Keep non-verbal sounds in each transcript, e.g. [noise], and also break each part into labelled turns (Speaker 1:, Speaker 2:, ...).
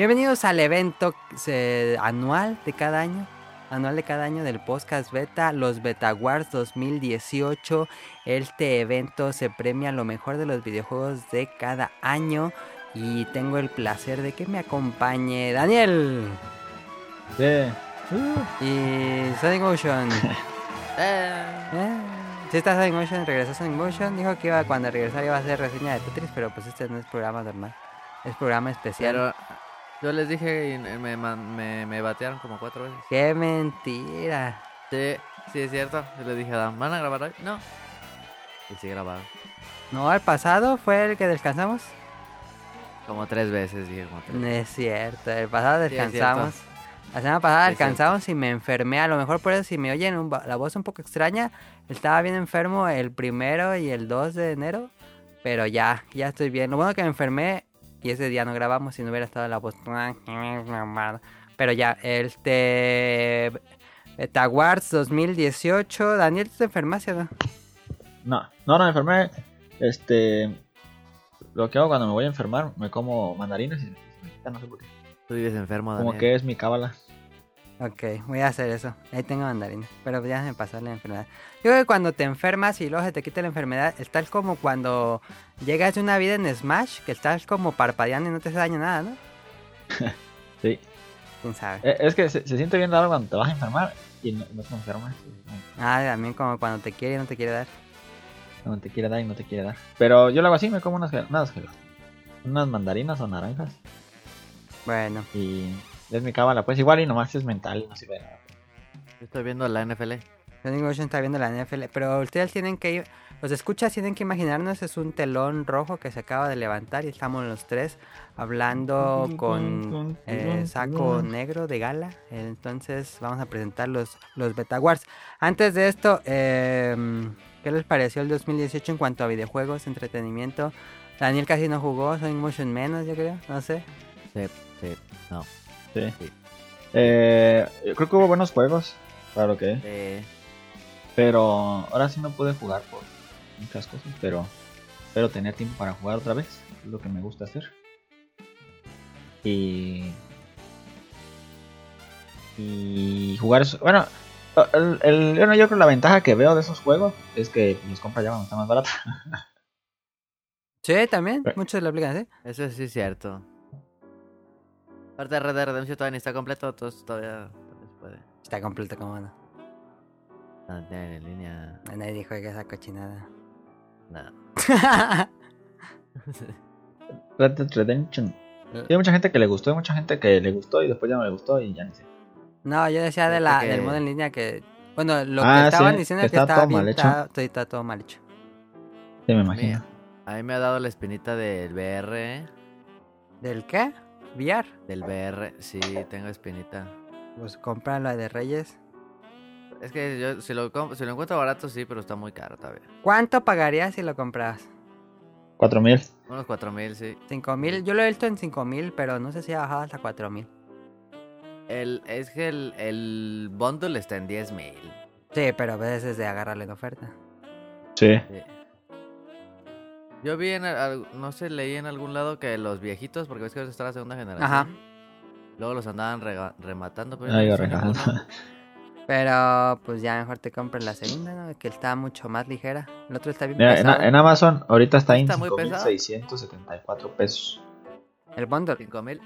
Speaker 1: Bienvenidos al evento eh, anual de cada año, anual de cada año del podcast beta, los Beta Wars 2018. Este evento se premia lo mejor de los videojuegos de cada año y tengo el placer de que me acompañe Daniel
Speaker 2: Sí.
Speaker 1: y Sonic Motion. [laughs]
Speaker 3: Eh,
Speaker 1: Eh, Si está Sonic Motion, regresó Sonic Motion. Dijo que iba cuando regresara iba a hacer reseña de Tetris, pero pues este no es programa normal. Es programa especial.
Speaker 3: pero yo les dije y me, me, me batearon como cuatro veces.
Speaker 1: ¡Qué mentira!
Speaker 3: Sí, sí es cierto. Yo les dije ¿van a grabar hoy? No. Y sí grabaron.
Speaker 1: No, el pasado fue el que descansamos.
Speaker 3: Como tres veces, dije como tres
Speaker 1: No es cierto, el pasado
Speaker 3: Sí,
Speaker 1: descansamos. la semana pasada
Speaker 3: es cierto.
Speaker 1: descansamos y me enfermé. A lo mejor por eso si me oyen un la voz un poco extraña, estaba bien enfermo el primero y el 2 de enero. Pero ya, ya estoy bien. Lo bueno que me enfermé y ese día no grabamos si no hubiera estado la voz. Pero ya, este... Beta Wars 2018. Daniel, ¿tú te enfermaste o no?
Speaker 2: No, no, no me enfermé. Este. Lo que hago cuando me voy a enfermar, me como mandarinas y quita, no sé por qué.
Speaker 3: Tú vives enfermo,
Speaker 2: Como
Speaker 3: Daniel.
Speaker 2: que es mi cábala.
Speaker 1: Ok, voy a hacer eso. Ahí tengo mandarina. Pero ya me pasó la enfermedad. Yo creo que cuando te enfermas y luego se te quita la enfermedad, es tal como cuando llegas de una vida en Smash, que estás como parpadeando y no te hace daño nada, ¿no? [laughs]
Speaker 2: Sí.
Speaker 1: ¿Quién sabe?
Speaker 2: Eh, Es que se, se siente bien raro cuando te vas a enfermar y no, no te enfermas.
Speaker 1: Ah, también como cuando te quiere y no te quiere dar.
Speaker 2: No te quiere dar y no te quiere dar. Pero yo lo hago así, me como unas, unas, unas mandarinas o naranjas.
Speaker 1: Bueno,
Speaker 2: Y es mi cábala. Pues igual y nomás es mental no sirve de nada.
Speaker 3: Yo estoy viendo la NFL.
Speaker 1: Sonic Motion está viendo la NFL, pero ustedes tienen que ir, los escuchas tienen que imaginarnos, es un telón rojo que se acaba de levantar y estamos los tres hablando con eh, saco negro de gala. Entonces vamos a presentar los, los Beta Wars. Antes de esto, eh, ¿qué les pareció el 2018 en cuanto a videojuegos, entretenimiento? Daniel casi no jugó, Sonic Motion menos, yo creo, no sé.
Speaker 3: Sí, sí, no.
Speaker 2: Sí.
Speaker 3: Sí.
Speaker 2: Eh, yo creo que hubo buenos juegos, claro que.
Speaker 3: Eh,
Speaker 2: Pero ahora sí no pude jugar por muchas cosas, pero pero tener tiempo para jugar otra vez es lo que me gusta hacer. Y y jugar eso, bueno, el, el- bueno, yo creo la ventaja que veo de esos juegos es que los compras ya cuando están más baratos. [laughs]
Speaker 1: Sí, también,
Speaker 2: Eh.
Speaker 1: muchos lo aplican, ¿sí?
Speaker 3: eso sí es cierto. Aparte Red Dead Redemption todavía ni está completo, entonces todavía, todavía se puede.
Speaker 1: Está completo como no.
Speaker 3: No, tiene en línea.
Speaker 1: Nadie dijo que esa cochinada.
Speaker 3: Nada. [laughs]
Speaker 2: Red Dead Redemption. Hay mucha gente que le gustó, hay mucha gente que le gustó y después ya no le gustó y ya ni sé.
Speaker 1: No, yo decía de la,
Speaker 3: que-
Speaker 1: del modo en línea que... Bueno, lo
Speaker 2: Ah,
Speaker 1: que estaban
Speaker 2: sí,
Speaker 1: diciendo es que
Speaker 2: está
Speaker 1: estaba
Speaker 2: todo
Speaker 1: bien,
Speaker 2: mal hecho.
Speaker 1: está, está todo mal hecho.
Speaker 2: Sí, me
Speaker 3: Mira,
Speaker 2: imagino.
Speaker 3: a mí me ha dado la espinita del VR. ¿eh?
Speaker 1: ¿Del qué? ¿VR?
Speaker 3: Del VR, sí, tengo espinita.
Speaker 1: Pues compra la de Reyes.
Speaker 3: Es que yo, si lo, si lo encuentro barato, sí, pero está muy caro todavía.
Speaker 1: ¿Cuánto pagarías si lo compras?
Speaker 2: 4000.
Speaker 3: Unos 4000, sí.
Speaker 1: ¿Cinco mil? Yo lo he visto en cinco mil, pero no sé si ha bajado hasta cuatro mil.
Speaker 3: El, es que el, el bundle está en 10000.
Speaker 1: Sí, pero a veces de agarrarle en oferta.
Speaker 2: Sí.
Speaker 3: Sí. Yo vi en, no sé, leí en algún lado que los viejitos, porque ves que ahora está la segunda generación.
Speaker 1: Ajá.
Speaker 3: Luego los andaban rematando. Pero
Speaker 2: Ay,
Speaker 3: no.
Speaker 1: Pero pues ya mejor te compras la segunda, ¿no? Que está mucho más ligera. El otro está bien
Speaker 2: Mira, en,
Speaker 1: pesado.
Speaker 2: en Amazon ahorita está en
Speaker 3: Está pesado.
Speaker 2: 5674 pesos.
Speaker 1: El bundle.
Speaker 3: 5000.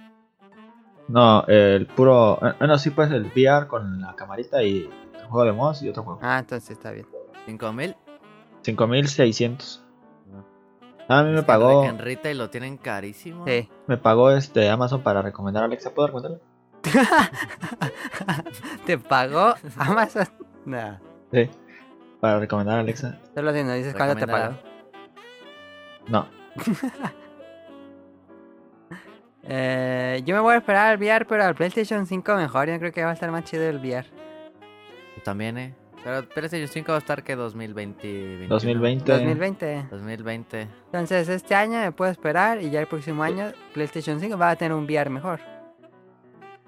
Speaker 2: No, el puro. eh, Bueno, sí, pues el VR con la camarita y el juego de mods y otro juego.
Speaker 1: Ah, entonces está bien.
Speaker 3: 5000.
Speaker 2: 5600. A mí me
Speaker 3: Es
Speaker 2: pagó.
Speaker 3: En retail lo tienen carísimo.
Speaker 1: Sí.
Speaker 2: Me pagó este Amazon para recomendar a Alexa. ¿Puedo recomendarlo? [laughs]
Speaker 1: ¿Te pagó Amazon? No.
Speaker 2: Sí. Para recomendar a Alexa.
Speaker 1: Solo si nos dices cuándo te pagó.
Speaker 2: No. [laughs]
Speaker 1: Eh, yo me voy a esperar al VR, pero al PlayStation 5 mejor. Yo creo que va a estar más chido el VR.
Speaker 3: También, eh. Pero PlayStation 5 va a estar que 2020. 21.
Speaker 2: 2020.
Speaker 1: 2020.
Speaker 3: 2020.
Speaker 1: Entonces este año me puedo esperar y ya el próximo año PlayStation 5 va a tener un VR mejor.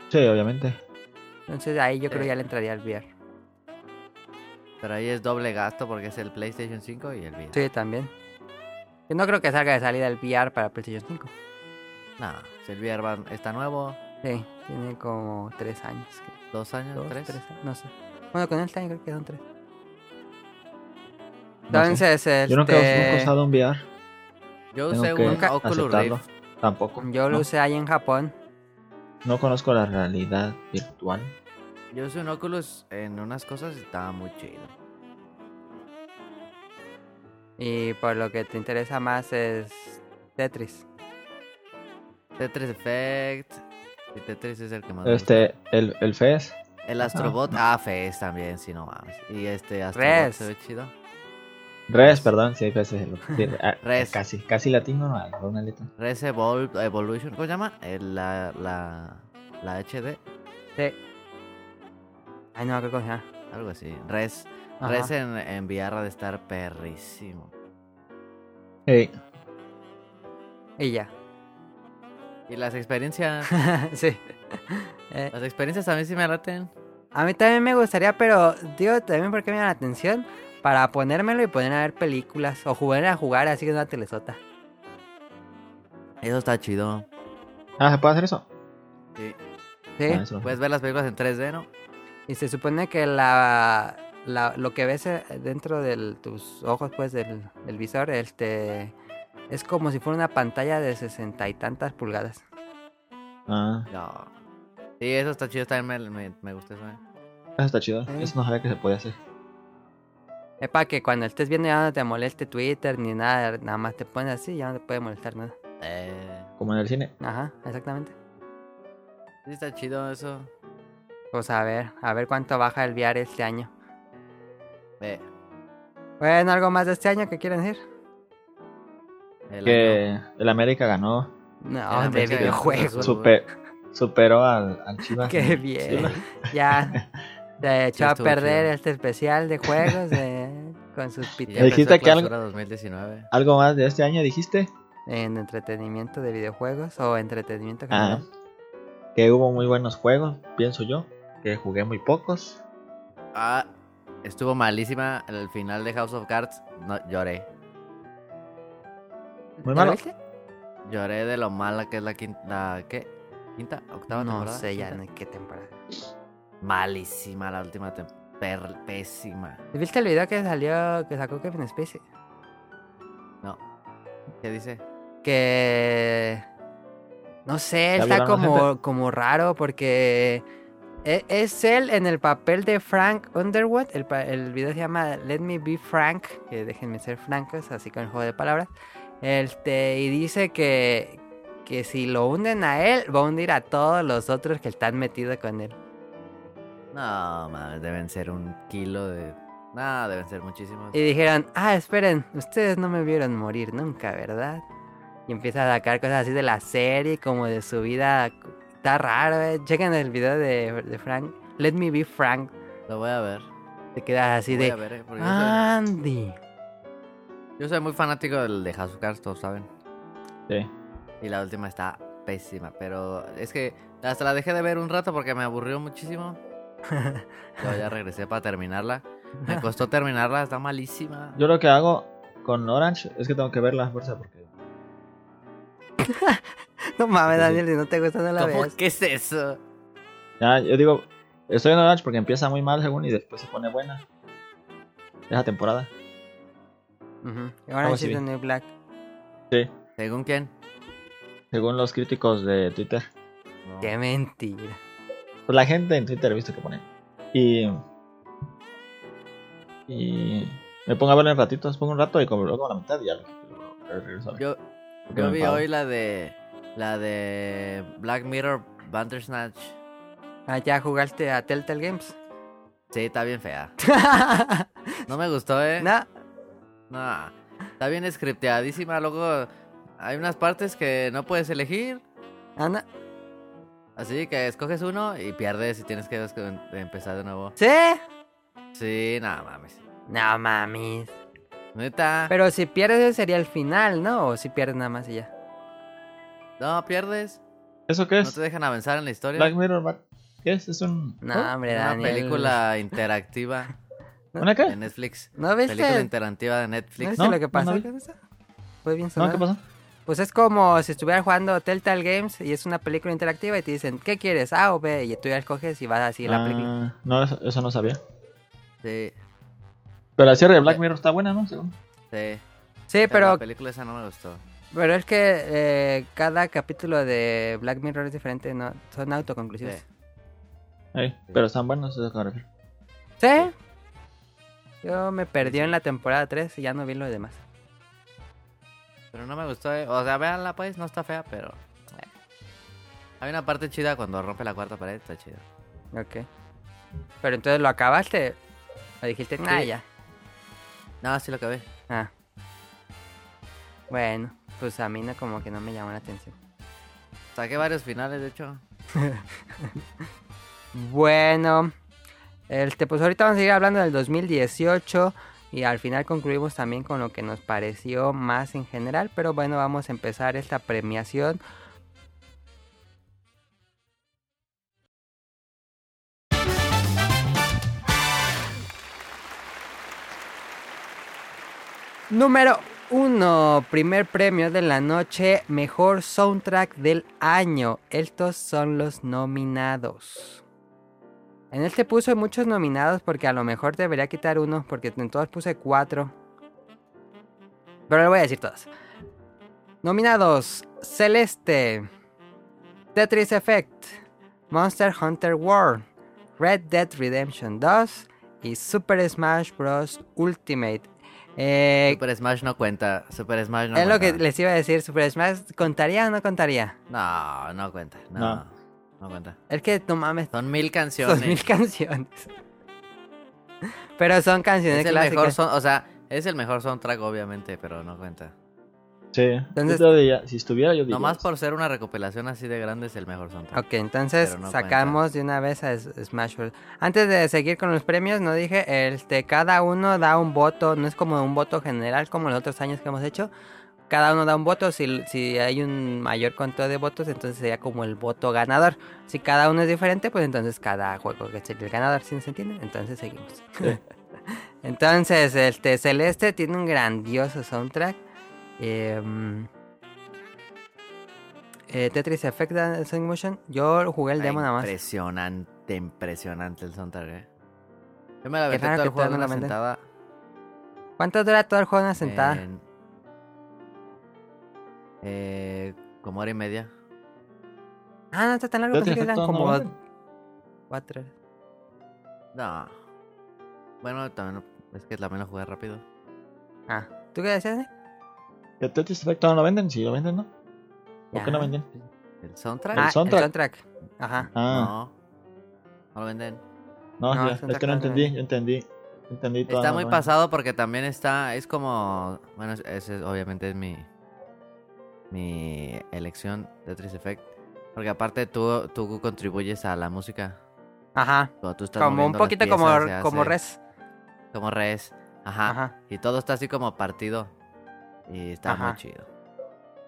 Speaker 2: Sí, obviamente.
Speaker 1: Entonces ahí yo creo
Speaker 3: Sí.
Speaker 1: ya le entraría al VR.
Speaker 3: Pero ahí es doble gasto porque es el PlayStation 5 y el VR.
Speaker 1: Sí, también. Yo no creo que salga de salida el VR para PlayStation 5.
Speaker 3: No, si el VR está nuevo,
Speaker 1: Sí, tiene como tres años. creo.
Speaker 3: dos años,
Speaker 1: Dos,
Speaker 3: tres.
Speaker 1: no sé. Bueno, con este año creo que son tres.
Speaker 2: No sé.
Speaker 1: Entonces,
Speaker 2: Yo nunca, nunca he
Speaker 1: este,
Speaker 2: usado un VR.
Speaker 3: Yo
Speaker 2: Tengo
Speaker 3: usé un Oculus
Speaker 2: aceptarlo.
Speaker 3: Rift.
Speaker 2: Tampoco.
Speaker 1: yo lo
Speaker 2: no.
Speaker 1: usé ahí en Japón.
Speaker 2: No conozco la realidad virtual.
Speaker 3: Yo usé un Oculus en unas cosas y estaba muy chido.
Speaker 1: Y por lo que te interesa más es Tetris.
Speaker 3: Tetris Effect. Y Tetris es el que más gusta.
Speaker 2: Este, el, el FES.
Speaker 3: El Astrobot. Ah, Fez también, sí, no mames. Y este Astrobot
Speaker 1: Res.
Speaker 3: se ve chido.
Speaker 2: Res, perdón, sí, FES es el sí, [laughs] ah,
Speaker 3: Res.
Speaker 2: Casi, casi latino, no, una letra.
Speaker 3: Res Evol Evolution. ¿Cómo se llama? El- la, la, la HD.
Speaker 1: Sí. Ay, no, ¿qué cosa?
Speaker 3: Algo así. Res.
Speaker 1: Ajá.
Speaker 3: Res en, en VR de estar perrísimo.
Speaker 2: Ey,
Speaker 1: Y ya.
Speaker 3: Y las experiencias. [laughs]
Speaker 1: sí. Eh,
Speaker 3: las experiencias también sí me laten.
Speaker 1: a mí también me gustaría, pero digo también porque me llama la atención. Para ponérmelo y poner a ver películas. O jugar a jugar así en una telesota.
Speaker 3: Eso está chido.
Speaker 2: Ah, ¿se puede hacer eso?
Speaker 3: Sí.
Speaker 1: Sí.
Speaker 2: Ah, eso.
Speaker 3: Puedes ver las películas en 3D, ¿no?
Speaker 1: Y se supone que la, la- lo que ves eh, dentro de tus ojos, pues, del, del visor, este, es como si fuera una pantalla de sesenta y tantas pulgadas.
Speaker 2: Ah,
Speaker 3: No. Sí, eso está chido. También me, me, me gusta eso, ¿eh?
Speaker 2: eso está chido.
Speaker 1: Sí.
Speaker 2: Eso no sabía que se podía hacer.
Speaker 1: Es para que cuando estés viendo ya no te moleste Twitter ni nada, nada más te pones así y ya no te puede molestar nada.
Speaker 3: Eh,
Speaker 2: Como en el cine.
Speaker 1: Ajá, exactamente.
Speaker 3: sí, está chido eso.
Speaker 1: Pues a ver, a ver cuánto baja el VR este año.
Speaker 3: Eh,
Speaker 1: Bueno, ¿algo más de este año que quieren decir?
Speaker 3: el año-
Speaker 2: Que el América ganó.
Speaker 1: No,
Speaker 3: Era
Speaker 1: de videojuegos.
Speaker 2: Super, superó al, al Chivas.
Speaker 1: Qué
Speaker 2: en-
Speaker 1: bien. Ya [laughs] se echó a
Speaker 3: estuvo
Speaker 1: perder
Speaker 3: chido.
Speaker 1: este especial de juegos de- [laughs] con sus pititos
Speaker 2: dijiste que algo-
Speaker 3: Clausura 2019.
Speaker 2: ¿Algo más de este año dijiste?
Speaker 1: en entretenimiento de videojuegos o entretenimiento
Speaker 2: Ah,
Speaker 1: general.
Speaker 2: que hubo muy buenos juegos, pienso yo. Que jugué muy pocos.
Speaker 3: Ah, estuvo malísima el final de House of Cards. No, lloré.
Speaker 2: Muy
Speaker 1: ¿Ya
Speaker 2: malo.
Speaker 1: viste?
Speaker 3: Lloré de lo mala que es la quinta. La, ¿Qué? ¿Quinta? ¿Octava
Speaker 1: No
Speaker 3: temporada?
Speaker 1: sé ya en qué temporada.
Speaker 3: Malísima la última temporada. Pésima.
Speaker 1: ¿Viste el video que salió, que sacó Kevin Spacey?
Speaker 3: No. ¿Qué dice?
Speaker 1: Que... No sé,
Speaker 2: ¿Ya
Speaker 1: está como, como raro porque... e- Es él en el papel de Frank Underwood. El, el video se llama Let Me Be Frank. Que déjenme ser francos, así con el juego de palabras. Este, y dice que, que si lo hunden a él, va a hundir a todos los otros que están metidos con él.
Speaker 3: No, mames, deben ser un kilo de. No, deben ser muchísimos.
Speaker 1: Y dijeron, ah, esperen, ustedes no me vieron morir nunca, ¿verdad? Y empieza a sacar cosas así de la serie, como de su vida. Está raro, eh. Chequen el video de, de Frank. Let me be Frank.
Speaker 3: Lo voy a ver.
Speaker 1: Te quedas así
Speaker 3: Lo voy
Speaker 1: de.
Speaker 3: a ver, eh,
Speaker 1: Andy.
Speaker 3: yo soy muy fanático del de House of Cards, todos saben.
Speaker 2: Sí.
Speaker 3: Y la última está pésima, pero es que hasta la dejé de ver un rato porque me aburrió muchísimo. [laughs] Yo ya regresé para terminarla. Me [laughs] costó terminarla, está malísima.
Speaker 2: Yo lo que hago con Orange es que tengo que ver la fuerza porque [laughs]
Speaker 1: No mames. Daniel, si no te gusta, no la
Speaker 3: ¿Cómo
Speaker 1: veas.
Speaker 3: que es eso?
Speaker 2: ya yo digo, estoy en Orange porque empieza muy mal según y después se pone buena. Esa temporada.
Speaker 1: Ahora
Speaker 2: Algo
Speaker 1: sí
Speaker 2: así.
Speaker 1: de New Black.
Speaker 2: Sí,
Speaker 3: ¿Según quién?
Speaker 2: según los críticos de Twitter.
Speaker 3: No.
Speaker 1: Qué mentira.
Speaker 2: Pues la gente en Twitter he visto que pone. Y y me pongo a verlo en ratitos, pongo un rato y como luego a la mitad y ya lo- regreso a ver.
Speaker 3: Yo, yo vi hoy la de la de Black Mirror Bandersnatch.
Speaker 1: Ah, ya jugaste a Telltale Games.
Speaker 3: Sí, está bien fea. [laughs] No me gustó, eh.
Speaker 1: no.
Speaker 3: No. Está bien scripteadísima. Luego hay unas partes que no puedes elegir.
Speaker 1: Ah, no.
Speaker 3: Así que escoges uno y pierdes y tienes que empezar de nuevo.
Speaker 1: ¿Sí?
Speaker 3: Sí, nada mames.
Speaker 1: No mames.
Speaker 3: Neta.
Speaker 1: Pero si pierdes sería el final, ¿no? O si pierdes nada más y ya.
Speaker 3: No, pierdes.
Speaker 2: ¿Eso qué
Speaker 3: No
Speaker 2: es?
Speaker 3: te dejan avanzar en la historia.
Speaker 2: Black Mirror, Black- ¿qué es? Es un
Speaker 1: No,
Speaker 2: ¿oh?
Speaker 1: hombre,
Speaker 3: Una
Speaker 1: Daniel.
Speaker 3: película interactiva [laughs]
Speaker 2: ¿Una
Speaker 3: de
Speaker 2: qué?
Speaker 3: Netflix.
Speaker 1: ¿No viste?
Speaker 3: Película interactiva de
Speaker 1: ¿No
Speaker 3: Netflix.
Speaker 1: viste
Speaker 2: No,
Speaker 1: lo que
Speaker 2: no,
Speaker 1: pasó
Speaker 2: no No,
Speaker 1: sonado.
Speaker 2: ¿qué pasó?
Speaker 1: Pues es como si estuvieras jugando Telltale Games y es una película interactiva y te dicen, ¿qué quieres? A o B. Y tú ya escoges y vas así la película.
Speaker 2: Ah, no, eso, eso no sabía.
Speaker 3: Sí,
Speaker 2: Pero la serie de Black Mirror está buena, ¿no? Según.
Speaker 3: sí.
Speaker 1: Sí, pero,
Speaker 3: La película esa no me gustó.
Speaker 1: pero es que eh, cada capítulo de Black Mirror es diferente, ¿no? Son autoconclusivos.
Speaker 3: Sí.
Speaker 2: Pero están buenos, eso es a lo que.
Speaker 1: ¿Sí? Yo me perdí en la temporada 3 y ya no vi lo demás.
Speaker 3: Pero no me gustó. eh. O sea, véanla pues, no está fea, pero. eh. Hay una parte chida cuando rompe la cuarta pared, está chido.
Speaker 1: Ok. Pero entonces lo acabaste. O dijiste,
Speaker 3: Sí.
Speaker 1: ya.
Speaker 3: No, sí lo acabé.
Speaker 1: Ah. Bueno, pues a mí no como que no me llamó la atención.
Speaker 3: Saqué varios finales, de hecho. [laughs]
Speaker 1: Bueno, este, pues ahorita vamos a seguir hablando del 2018 y al final concluimos también con lo que nos pareció más en general, pero bueno, vamos a empezar esta premiación. Número 1, primer premio de la noche, mejor soundtrack del año. Estos son los nominados. En este puse muchos nominados porque a lo mejor debería quitar uno porque en todos puse cuatro. Pero le voy a decir todos. Nominados: Celeste, Tetris Effect, Monster Hunter World, Red Dead Redemption 2 y Super Smash Bros. Ultimate. Eh,
Speaker 3: Super Smash no cuenta. Super Smash no
Speaker 1: es lo que les iba a decir, Super Smash, ¿contaría o no contaría?
Speaker 3: No, no cuenta. No,
Speaker 2: No.
Speaker 3: No, cuenta.
Speaker 1: Es que no mames,
Speaker 3: Son mil
Speaker 1: son
Speaker 3: canciones.
Speaker 1: mil canciones. Pero son canciones
Speaker 3: es el
Speaker 1: clásicas.
Speaker 3: mejor son, o sea, es el mejor soundtrack obviamente, pero no cuenta.
Speaker 2: Sí.
Speaker 1: Entonces-
Speaker 2: yo diría- si estuviera, yo diría.
Speaker 3: Nomás por ser una recopilación así de grande es el mejor soundtrack.
Speaker 1: Ok, entonces
Speaker 3: no
Speaker 1: sacamos de una vez a Smash Bros. Antes de seguir con los premios, no dije, este, cada uno da un voto, no es como un voto general como los otros años que hemos hecho. Cada uno da un voto, si, si hay un mayor conteo de votos, entonces sería como el voto ganador. Si cada uno es diferente, pues entonces cada juego que sería el ganador, ¿sí se entiende? Entonces seguimos.
Speaker 2: Sí. [laughs]
Speaker 1: entonces, este, Celeste tiene un grandioso soundtrack. Em, eh, Tetris Effect Sonic Motion. Yo jugué el demo nada más.
Speaker 3: Impresionante, impresionante el soundtrack, eh. Yo me la aventé todo el juego en
Speaker 1: no
Speaker 3: una sentada.
Speaker 1: ¿Cuánto dura todo el juego en una sentada?
Speaker 3: en- eh, como hora y media.
Speaker 1: Ah, no está tan largo.
Speaker 2: Tetris
Speaker 1: Pensé que eran
Speaker 2: Effect
Speaker 1: como cuatro. horas.
Speaker 3: No. Bueno, también es que también lo jugué rápido.
Speaker 1: Ah, ¿tú qué decías? Nick?
Speaker 2: ¿Que Tetris Effect no lo venden? Sí, lo venden, ¿no? ¿Por qué no venden?
Speaker 3: ¿El soundtrack?
Speaker 2: El
Speaker 1: Ah,
Speaker 2: soundtrack.
Speaker 1: el soundtrack. Ajá.
Speaker 2: Ah,
Speaker 3: No. No lo venden.
Speaker 2: no,
Speaker 1: No,
Speaker 2: ya,
Speaker 1: el
Speaker 2: es que no entendí, yo entendí. Entendí todo.
Speaker 3: Está muy pasado porque también está, es como, bueno, es- ese es- obviamente es mi, mi elección de Tetris Effect. Porque aparte tú, tú contribuyes a la música.
Speaker 1: Ajá.
Speaker 3: Cuando tú estás
Speaker 1: Como un poquito como,
Speaker 3: piezas,
Speaker 1: como
Speaker 3: hace
Speaker 1: res.
Speaker 3: Como res. Ajá.
Speaker 1: Ajá.
Speaker 3: Y todo está así como partido. Y está
Speaker 1: Ajá.
Speaker 3: muy chido.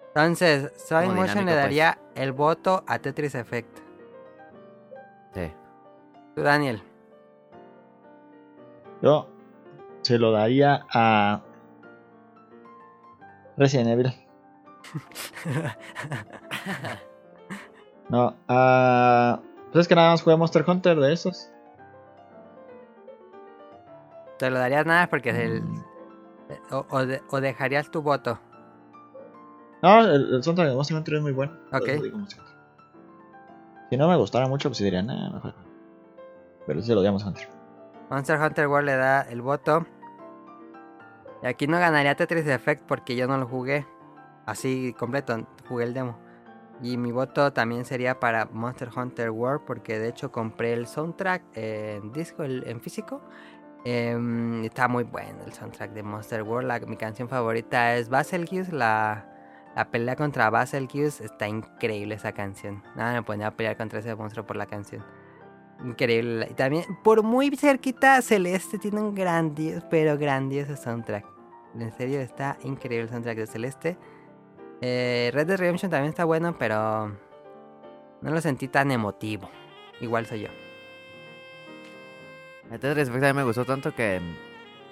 Speaker 1: Entonces, Sonic Motion le
Speaker 3: pues.
Speaker 1: daría el voto a Tetris Effect.
Speaker 3: Sí.
Speaker 1: Tú, Daniel.
Speaker 2: Yo se lo daría a Resident Evil. No, a... Pues es que nada más jugué Monster Hunter de esos.
Speaker 1: Te lo darías nada porque es el.
Speaker 2: Mm.
Speaker 1: O, o de- o dejarías tu voto.
Speaker 2: No, el, el soundtrack de Monster Hunter es muy bueno.
Speaker 1: Ok.
Speaker 2: Si no me gustara mucho, pues diría, nada, mejor. Pero se lo a Monster Hunter.
Speaker 1: Monster Hunter World le da el voto. Y aquí no ganaría Tetris Effect porque yo no lo jugué. Así completo, jugué el demo. Y mi voto también sería para Monster Hunter World porque de hecho compré el soundtrack en disco, en físico. Em, está muy bueno el soundtrack de Monster World. Mi canción favorita es Baselgeuse, la, la pelea contra Baselgeuse. Está increíble esa canción. Nada me ponía a pelear contra ese monstruo por la canción. Increíble. Y también, por muy cerquita, Celeste tiene un grandioso, pero grandioso soundtrack. En serio, está increíble el soundtrack de Celeste. Eh, Red Dead Redemption también está bueno, pero no lo sentí tan emotivo. Igual soy yo.
Speaker 3: Tetris Effect a mí me gustó tanto que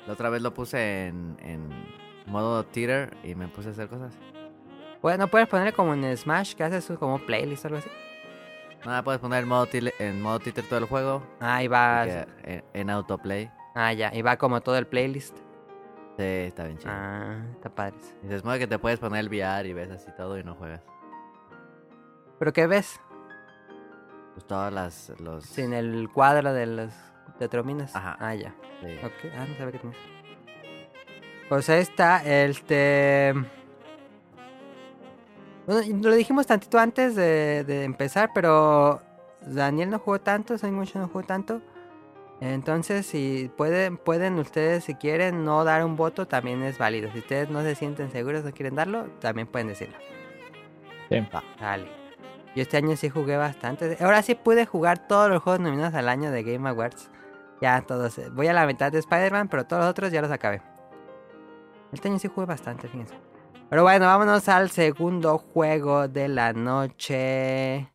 Speaker 3: la otra vez lo puse en, en modo theater y me puse a hacer cosas.
Speaker 1: Bueno, puedes ponerle como en Smash, que haces como playlist o algo así.
Speaker 3: Nada, puedes poner en modo, en modo títer todo el juego.
Speaker 1: Ah, y va.
Speaker 3: En, en, autoplay.
Speaker 1: Ah, ya, y va como todo el playlist.
Speaker 3: Sí, está bien chido.
Speaker 1: Ah, está padre.
Speaker 3: Y modo que te puedes poner el VR y ves así todo y no juegas.
Speaker 1: ¿Pero qué ves?
Speaker 3: Pues todas las. Los...
Speaker 1: Sin el cuadro de los tetrominas.
Speaker 3: Ajá.
Speaker 1: Ah, ya.
Speaker 3: Sí.
Speaker 1: Ok, ah, no sabía que tienes. Pues ahí está, este. Bueno, lo dijimos tantito antes de, de empezar, pero Daniel no jugó tanto, Soy mucho no jugó tanto. Entonces, si pueden, pueden ustedes, si quieren no dar un voto, también es válido. Si ustedes no se sienten seguros o quieren darlo, también pueden decirlo.
Speaker 2: Sí.
Speaker 1: Dale. Yo este año sí jugué bastante. Ahora sí pude jugar todos los juegos nominados al año de Game Awards. Ya todos. Eh, voy a la mitad de Spider-Man, pero todos los otros ya los acabé. Este año sí jugué bastante, fíjense. Pero bueno, vámonos al segundo juego de la noche.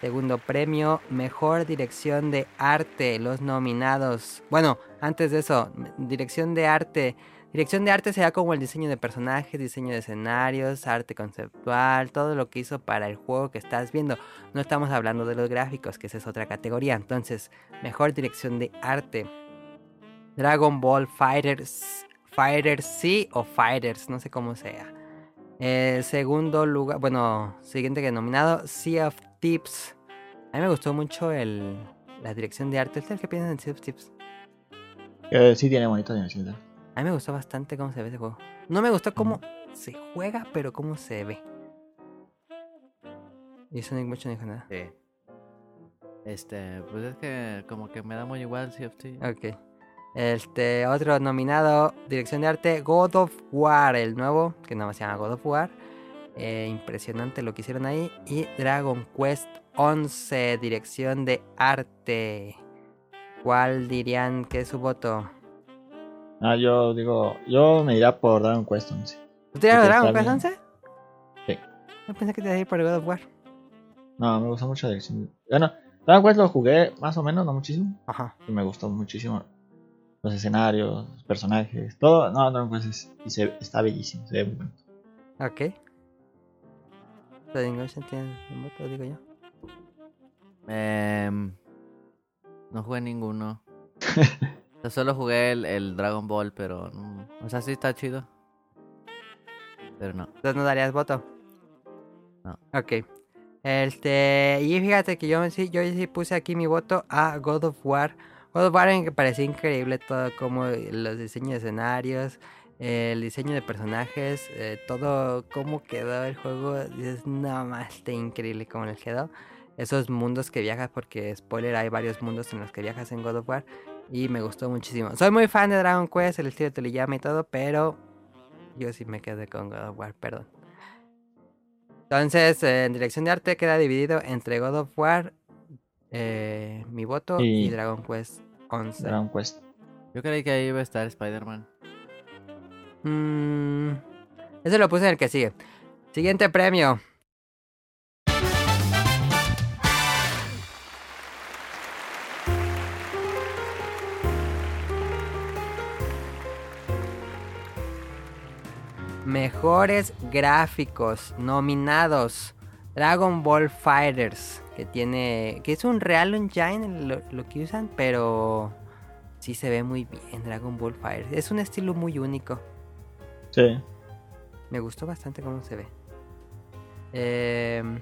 Speaker 1: Segundo premio, mejor dirección de arte, los nominados. Bueno, antes de eso, dirección de arte. Dirección de arte será como el diseño de personajes, diseño de escenarios, arte conceptual, todo lo que hizo para el juego que estás viendo. No estamos hablando de los gráficos, que esa es otra categoría. Entonces, mejor dirección de arte. Dragon Ball Fighters, Fighters C o Fighters, no sé cómo sea. El segundo lugar, bueno, siguiente que nominado, Sea of Tips. A mí me gustó mucho el, la dirección de arte. ¿Ustedes qué piensan de Sea of Tips?
Speaker 2: Eh, sí, tiene bonita dirección de
Speaker 1: arte. A mí me gustó bastante cómo se ve ese juego. No me gustó cómo se juega, pero cómo se ve. Y Sonic mucho no dijo nada.
Speaker 3: Sí. Este, pues es que como que me da muy igual Sea of Tips.
Speaker 1: Ok. Este, otro nominado, dirección de arte, God of War, el nuevo, que no se llama God of War. Eh, impresionante lo que hicieron ahí. Y Dragon Quest 11, dirección de arte. ¿Cuál dirían que es su voto?
Speaker 2: Ah, yo digo, yo me iría por Dragon Quest 11.
Speaker 1: ¿Tú tiras Dragon Quest 11?
Speaker 2: Sí.
Speaker 1: Yo pensé que te iba a ir por God of War.
Speaker 2: No, me gustó mucho la dirección. Bueno, Dragon Quest lo jugué más o menos, no muchísimo.
Speaker 1: Ajá.
Speaker 2: Y me gustó muchísimo los escenarios, los personajes, todo. No, no, pues está bellísimo, se ve muy bonito.
Speaker 1: Ok.
Speaker 3: Eh, no jugué ninguno. [laughs] yo solo jugué el, Dragon Ball, pero no. O sea, sí está chido. Pero no.
Speaker 1: Entonces no darías voto.
Speaker 3: No.
Speaker 1: Ok. Este. Y fíjate que yo sí, yo sí puse aquí mi voto a God of War God of War me parecía increíble todo como los diseños de escenarios, el diseño de personajes, eh, todo cómo quedó el juego. Dices, no más, está increíble cómo les quedó. Esos mundos que viajas, porque spoiler, hay varios mundos en los que viajas en God of War. Y me gustó muchísimo. Soy muy fan de Dragon Quest, el estilo de Toriyama y todo, pero yo sí me quedé con God of War, perdón. Entonces, en dirección de arte queda dividido entre God of War eh, mi voto y... Dragon Quest 11.
Speaker 2: Dragon Quest.
Speaker 3: Yo creí que ahí iba a estar Spider-Man.
Speaker 1: Mm, ese lo puse en el que sigue. Siguiente premio. Mejores gráficos nominados. Dragon Ball Fighters, que tiene, que es un Real Engine lo, que usan, pero sí se ve muy bien Dragon Ball Fighters. Es un estilo muy único.
Speaker 2: Sí.
Speaker 1: Me gustó bastante cómo se ve. Em,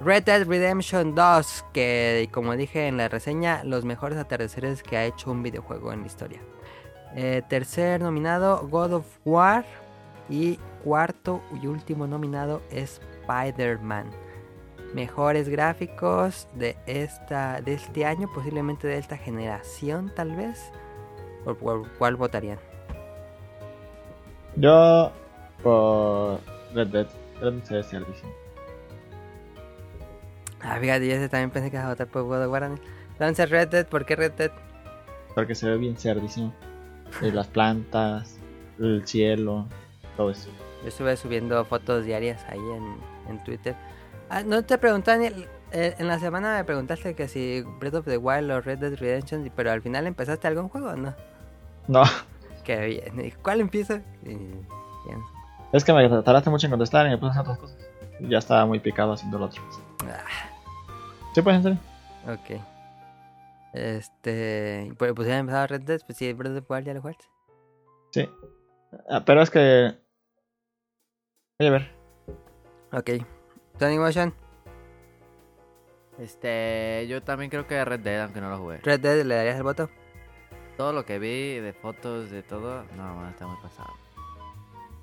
Speaker 1: Red Dead Redemption 2, que como dije en la reseña, los mejores atardeceres que ha hecho un videojuego en la historia. Eh, tercer nominado, God of War. Y cuarto y último nominado Spider-Man. Mejores gráficos de, esta, de este año, posiblemente de esta generación tal vez. ¿Por, cuál votarían?
Speaker 2: Yo por Red Dead. Red Dead se
Speaker 1: Ah, fíjate, yo también pensé que iba a votar por God of War. Entonces Red Dead, ¿por qué Red Dead?
Speaker 2: Porque se ve bien cerdísimo. las plantas, el cielo, todo
Speaker 1: Yo estuve subiendo fotos diarias ahí en, en Twitter. Ah, no te preguntan eh, en la semana me preguntaste que si Breath of the Wild o Red Dead Redemption, pero al final empezaste algún juego o no?
Speaker 2: No.
Speaker 1: Qué bien. ¿Y ¿Cuál empieza? Y-.
Speaker 2: Es que me tardaste mucho en contestar y me puse a hacer otras cosas. Y ya estaba muy picado haciendo lo otro.
Speaker 1: Ah,
Speaker 2: ¿Sí, pues, en serio?
Speaker 1: ok. Este. Pues, pues ya empezado Red Dead, pues sí, of the Wild ya lo jugaste.
Speaker 2: Sí. Ah, pero es que... Voy a ver.
Speaker 1: Ok. Sonic Motion,
Speaker 3: Este, yo también creo que Red Dead, aunque no lo jugué.
Speaker 1: Red Dead, ¿le darías el voto?
Speaker 3: Todo lo que vi de fotos, de todo, no, está muy pasado.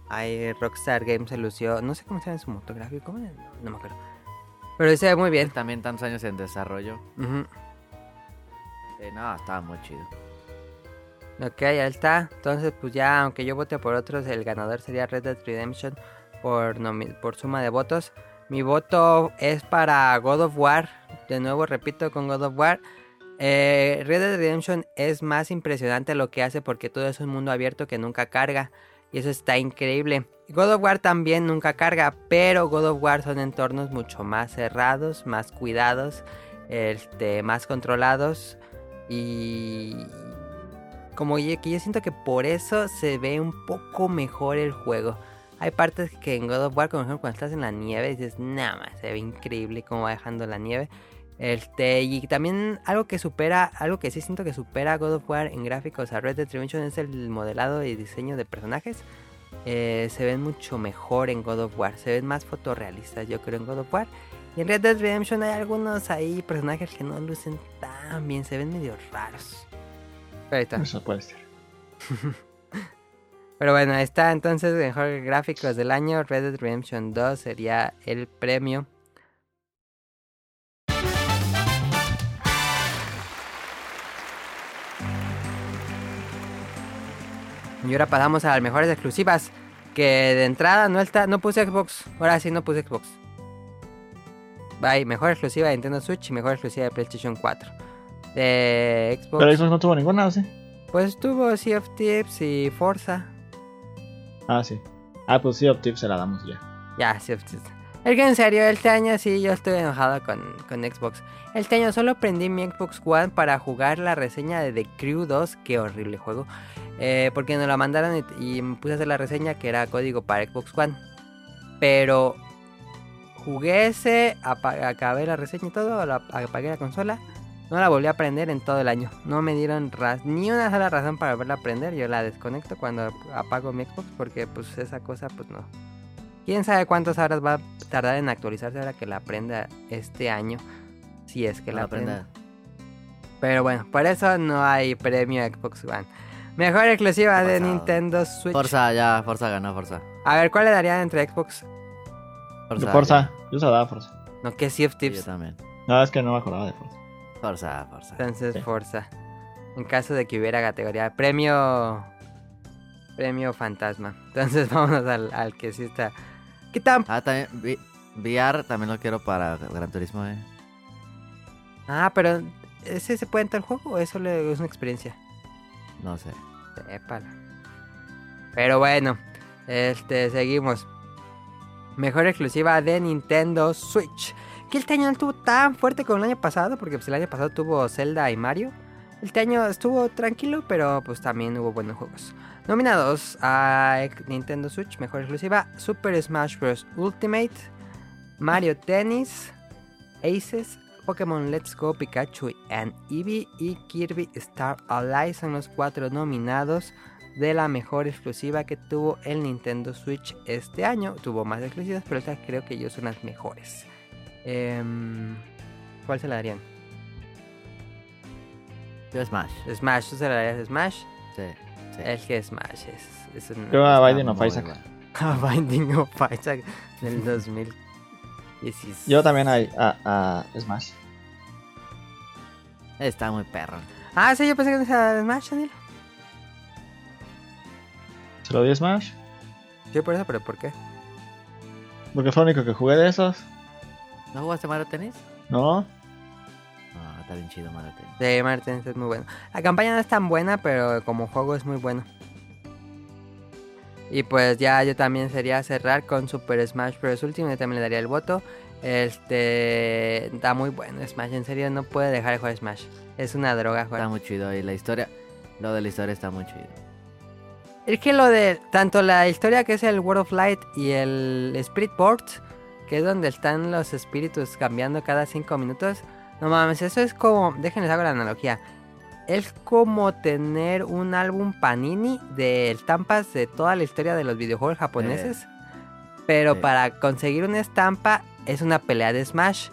Speaker 1: Ahí Rockstar Games se lució. No sé cómo se llama su motográfico, ¿cómo? No, no me acuerdo. Pero se ve muy bien.
Speaker 3: También tantos años en desarrollo.
Speaker 1: Ujú.
Speaker 3: Eh, no, estaba muy chido.
Speaker 1: Ok, ya está. Entonces, pues ya, aunque yo vote por otros, el ganador sería Red Dead Redemption por, nomi- por suma de votos. Mi voto es para God of War. De nuevo, repito, con God of War. Eh, Red Dead Redemption es más impresionante lo que hace porque todo es un mundo abierto que nunca carga. Y eso está increíble. God of War también nunca carga, pero God of War son entornos mucho más cerrados, más cuidados, este, más controlados. Y como que yo siento que por eso se ve un poco mejor el juego. Hay partes que en God of War, como ejemplo, cuando estás en la nieve, dices, nada más, se ve increíble cómo va dejando la nieve. Este, y también algo que supera, algo que sí siento que supera a God of War en gráficos a Red Dead Redemption es el modelado y diseño de personajes. Eh, se ven mucho mejor en God of War, se ven más fotorrealistas, yo creo, en God of War. Y en Red Dead Redemption hay algunos ahí personajes que no lucen tan bien, se ven medio raros. Pero ahí está.
Speaker 2: Eso puede ser. [laughs]
Speaker 1: Pero bueno, ahí está entonces mejor gráficos del año. Red Dead Redemption 2 sería el premio. Y ahora pasamos a las mejores exclusivas. Que de entrada no está, no puse Xbox. Ahora sí no puse Xbox. Bye, mejor exclusiva de Nintendo Switch y mejor exclusiva de PlayStation 4. De Xbox.
Speaker 2: Pero Xbox no tuvo ninguna, ¿o sí?
Speaker 1: Pues tuvo Sea of Thieves y Forza.
Speaker 2: Ah, sí. Ah, pues sí, Optif se la damos ya.
Speaker 1: Ya, Sea of Thieves. Es que en serio, este año sí yo estoy enojado con, con Xbox. Este año solo prendí mi Xbox One para jugar la reseña de The Crew 2. Qué horrible juego. Eh, porque nos la mandaron y, y me puse a hacer la reseña que era código para Xbox One. Pero jugué ese, acabé la reseña y todo, la- apagué la consola. No la volví a prender en todo el año. No me dieron ni una sola razón para volverla a prender. Yo la desconecto cuando apago mi Xbox porque pues esa cosa pues no. Quién sabe cuántas horas va a tardar en actualizarse ahora que la prenda este año. Si es que la
Speaker 3: la
Speaker 1: prenda.
Speaker 3: prenda.
Speaker 1: Pero bueno, por eso no hay premio a Xbox One. Mejor exclusiva de. Nintendo Switch.
Speaker 3: Forza, ya, Forza ganó, Forza.
Speaker 1: A ver, ¿cuál le darían entre Xbox?
Speaker 2: Forza. Yo se la daba Forza.
Speaker 1: No, que Sea of
Speaker 3: Sí, yo
Speaker 1: Thieves.
Speaker 3: también.
Speaker 2: No, es que no me acordaba de Forza.
Speaker 3: Forza, Forza.
Speaker 1: Entonces,
Speaker 2: Sí.
Speaker 1: Forza. En caso de que hubiera categoría. Premio. Premio fantasma. Entonces, [laughs] vámonos al, al que sí está. ¿Qué tan?
Speaker 3: Ah, también, vi- VR también lo quiero para Gran Turismo, eh.
Speaker 1: Ah, pero. ¿Ese se puede entrar al juego o eso le- es una experiencia?
Speaker 3: No sé.
Speaker 1: Épala. Pero bueno, este, seguimos. Mejor exclusiva de Nintendo Switch. Que este año no estuvo tan fuerte como el año pasado, porque pues el año pasado tuvo Zelda y Mario. Este año estuvo tranquilo, pero pues también hubo buenos juegos. Nominados a Nintendo Switch, mejor exclusiva, Super Smash Bros. Ultimate, Mario Tennis, Aces, Pokémon Let's Go Pikachu and Eevee y Kirby Star Allies son los cuatro nominados de la mejor exclusiva que tuvo el Nintendo Switch este año. Tuvo más exclusivas, pero estas creo que yo son las mejores. Em, ¿Cuál se la darían?
Speaker 3: Yo Smash.
Speaker 1: Smash, ¿tú se la darías a Smash?
Speaker 3: Sí. sí.
Speaker 1: Es que Smash es, es un...
Speaker 2: Yo [laughs] a Binding of Isaac.
Speaker 3: bueno.
Speaker 1: Binding of Isaac del 2016.
Speaker 2: Yo también a, a, a Smash.
Speaker 3: Está muy perro.
Speaker 1: Ah, sí, yo pensé que era Smash, Daniel.
Speaker 2: Se lo di a Smash.
Speaker 1: Yo por eso, pero ¿por qué?
Speaker 2: Porque fue lo único que jugué de esos.
Speaker 3: ¿No jugaste Mario Tennis?
Speaker 2: No.
Speaker 3: No, está bien chido Mario Tennis.
Speaker 1: Sí, Mario Tennis es muy bueno. La campaña no es tan buena, pero como juego es muy bueno. Y pues ya yo también sería cerrar con Super Smash Bros. Ultimate, también le daría el voto. Este está muy bueno Smash, en serio no puede dejar de jugar Smash. Es una droga jugar.
Speaker 3: Está muy chido y la historia, lo de la historia está muy chido.
Speaker 1: Es que lo de tanto la historia que es el World of Light y el Spirit Port, que es donde están los espíritus cambiando cada 5 minutos. No mames, eso es como, déjenles hago la analogía. Es como tener un álbum Panini de estampas de toda la historia de los videojuegos japoneses. Pero
Speaker 3: Sí.
Speaker 1: para conseguir una estampa es una pelea de Smash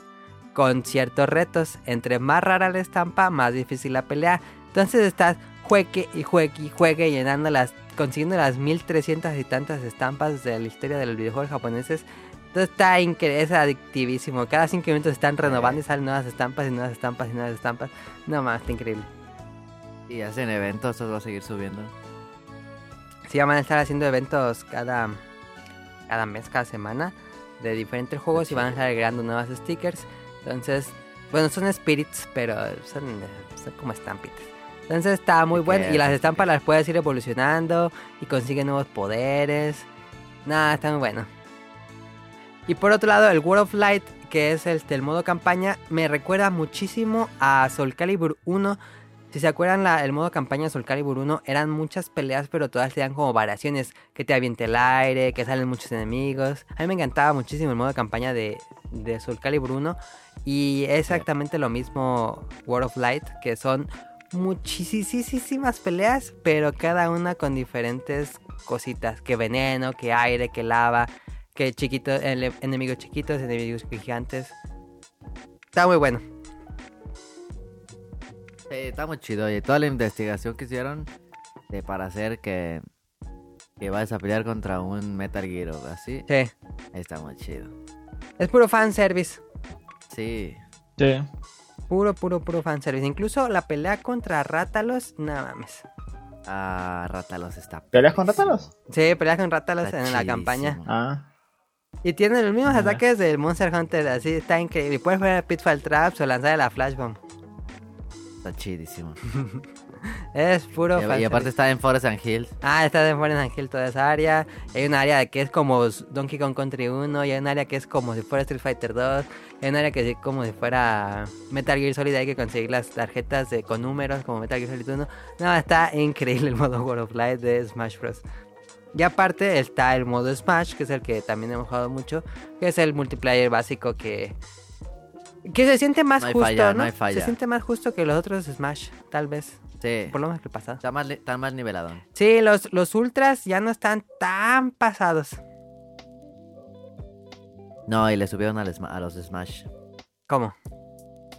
Speaker 1: con ciertos retos. Entre más rara la estampa, más difícil la pelea. Entonces estás juegue y juegue y juegue llenando las, consiguiendo las 1300 y tantas estampas de la historia de los videojuegos japoneses. Entonces está increíble, es adictivísimo. Cada 5 minutos están renovando y salen nuevas estampas y nuevas estampas y nuevas estampas. No más, está increíble.
Speaker 3: Y hacen eventos, eso va a seguir subiendo.
Speaker 1: Sí, van a estar haciendo eventos cada, cada mes, cada semana de diferentes juegos y van a estar agregando nuevas stickers. Entonces, bueno, son spirits, pero son, son como estampitas. Entonces está muy
Speaker 3: ¿Y
Speaker 1: bueno. Y las
Speaker 3: es?
Speaker 1: estampas las puedes ir evolucionando y consiguen nuevos poderes. Nada, está muy bueno. Y por otro lado, el World of Light, que es el, el modo campaña, me recuerda muchísimo a Soul Calibur 1. Si se acuerdan, la- el modo campaña de Soul Calibur 1 eran muchas peleas, pero todas tenían como variaciones. Que te aviente el aire, que salen muchos enemigos. A mí me encantaba muchísimo el modo campaña de, de Soul Calibur 1. Y exactamente lo mismo World of Light, que son muchísimas peleas, pero cada una con diferentes cositas. Que veneno, que aire, que lava, que chiquitos, ele- enemigos chiquitos, enemigos gigantes. Está muy bueno.
Speaker 3: Sí, está muy chido. Y toda la investigación que hicieron de para hacer que, que vayas a pelear contra un Metal Gear o así,
Speaker 1: Sí.
Speaker 3: está muy chido.
Speaker 1: Es puro fanservice.
Speaker 3: Sí,
Speaker 2: Sí.
Speaker 1: Puro, puro, puro fanservice. Incluso la pelea contra Rátalos, no mames.
Speaker 3: a Ratalos está.
Speaker 2: ¿Peleas con rátalos?
Speaker 1: Sí, pelea con Rátalos
Speaker 3: está
Speaker 1: en la campaña.
Speaker 2: Ah.
Speaker 1: Y tiene los mismos
Speaker 2: Ajá.
Speaker 1: ataques del Monster Hunter, así está increíble. Y puedes jugar Pitfall Traps o lanzar la Flash Bomb.
Speaker 3: Está chidísimo. [laughs]
Speaker 1: Es puro
Speaker 3: Y, y aparte está en Forest and Hills.
Speaker 1: Ah, está de Forest Hill toda esa área. Hay un área que es como Donkey Kong Country 1. Y hay un área que es como si fuera Street Fighter 2. Y hay un área que es como si fuera Metal Gear Solid. Hay que conseguir las tarjetas de, con números como Metal Gear Solid 1. No, está increíble el modo World of Light de Smash Bros. Y aparte está el modo Smash, que es el que también hemos jugado mucho. Que es el multiplayer básico que... Que se siente más
Speaker 3: No
Speaker 1: justo,
Speaker 3: falla,
Speaker 1: ¿no?
Speaker 3: no hay falla.
Speaker 1: Se siente más justo que los otros Smash, tal vez.
Speaker 3: Sí.
Speaker 1: Por lo menos que el pasado.
Speaker 3: Está más, está más nivelado.
Speaker 1: Sí, los, los ultras ya no están tan pasados.
Speaker 3: No, y le subieron a los Smash.
Speaker 1: ¿Cómo?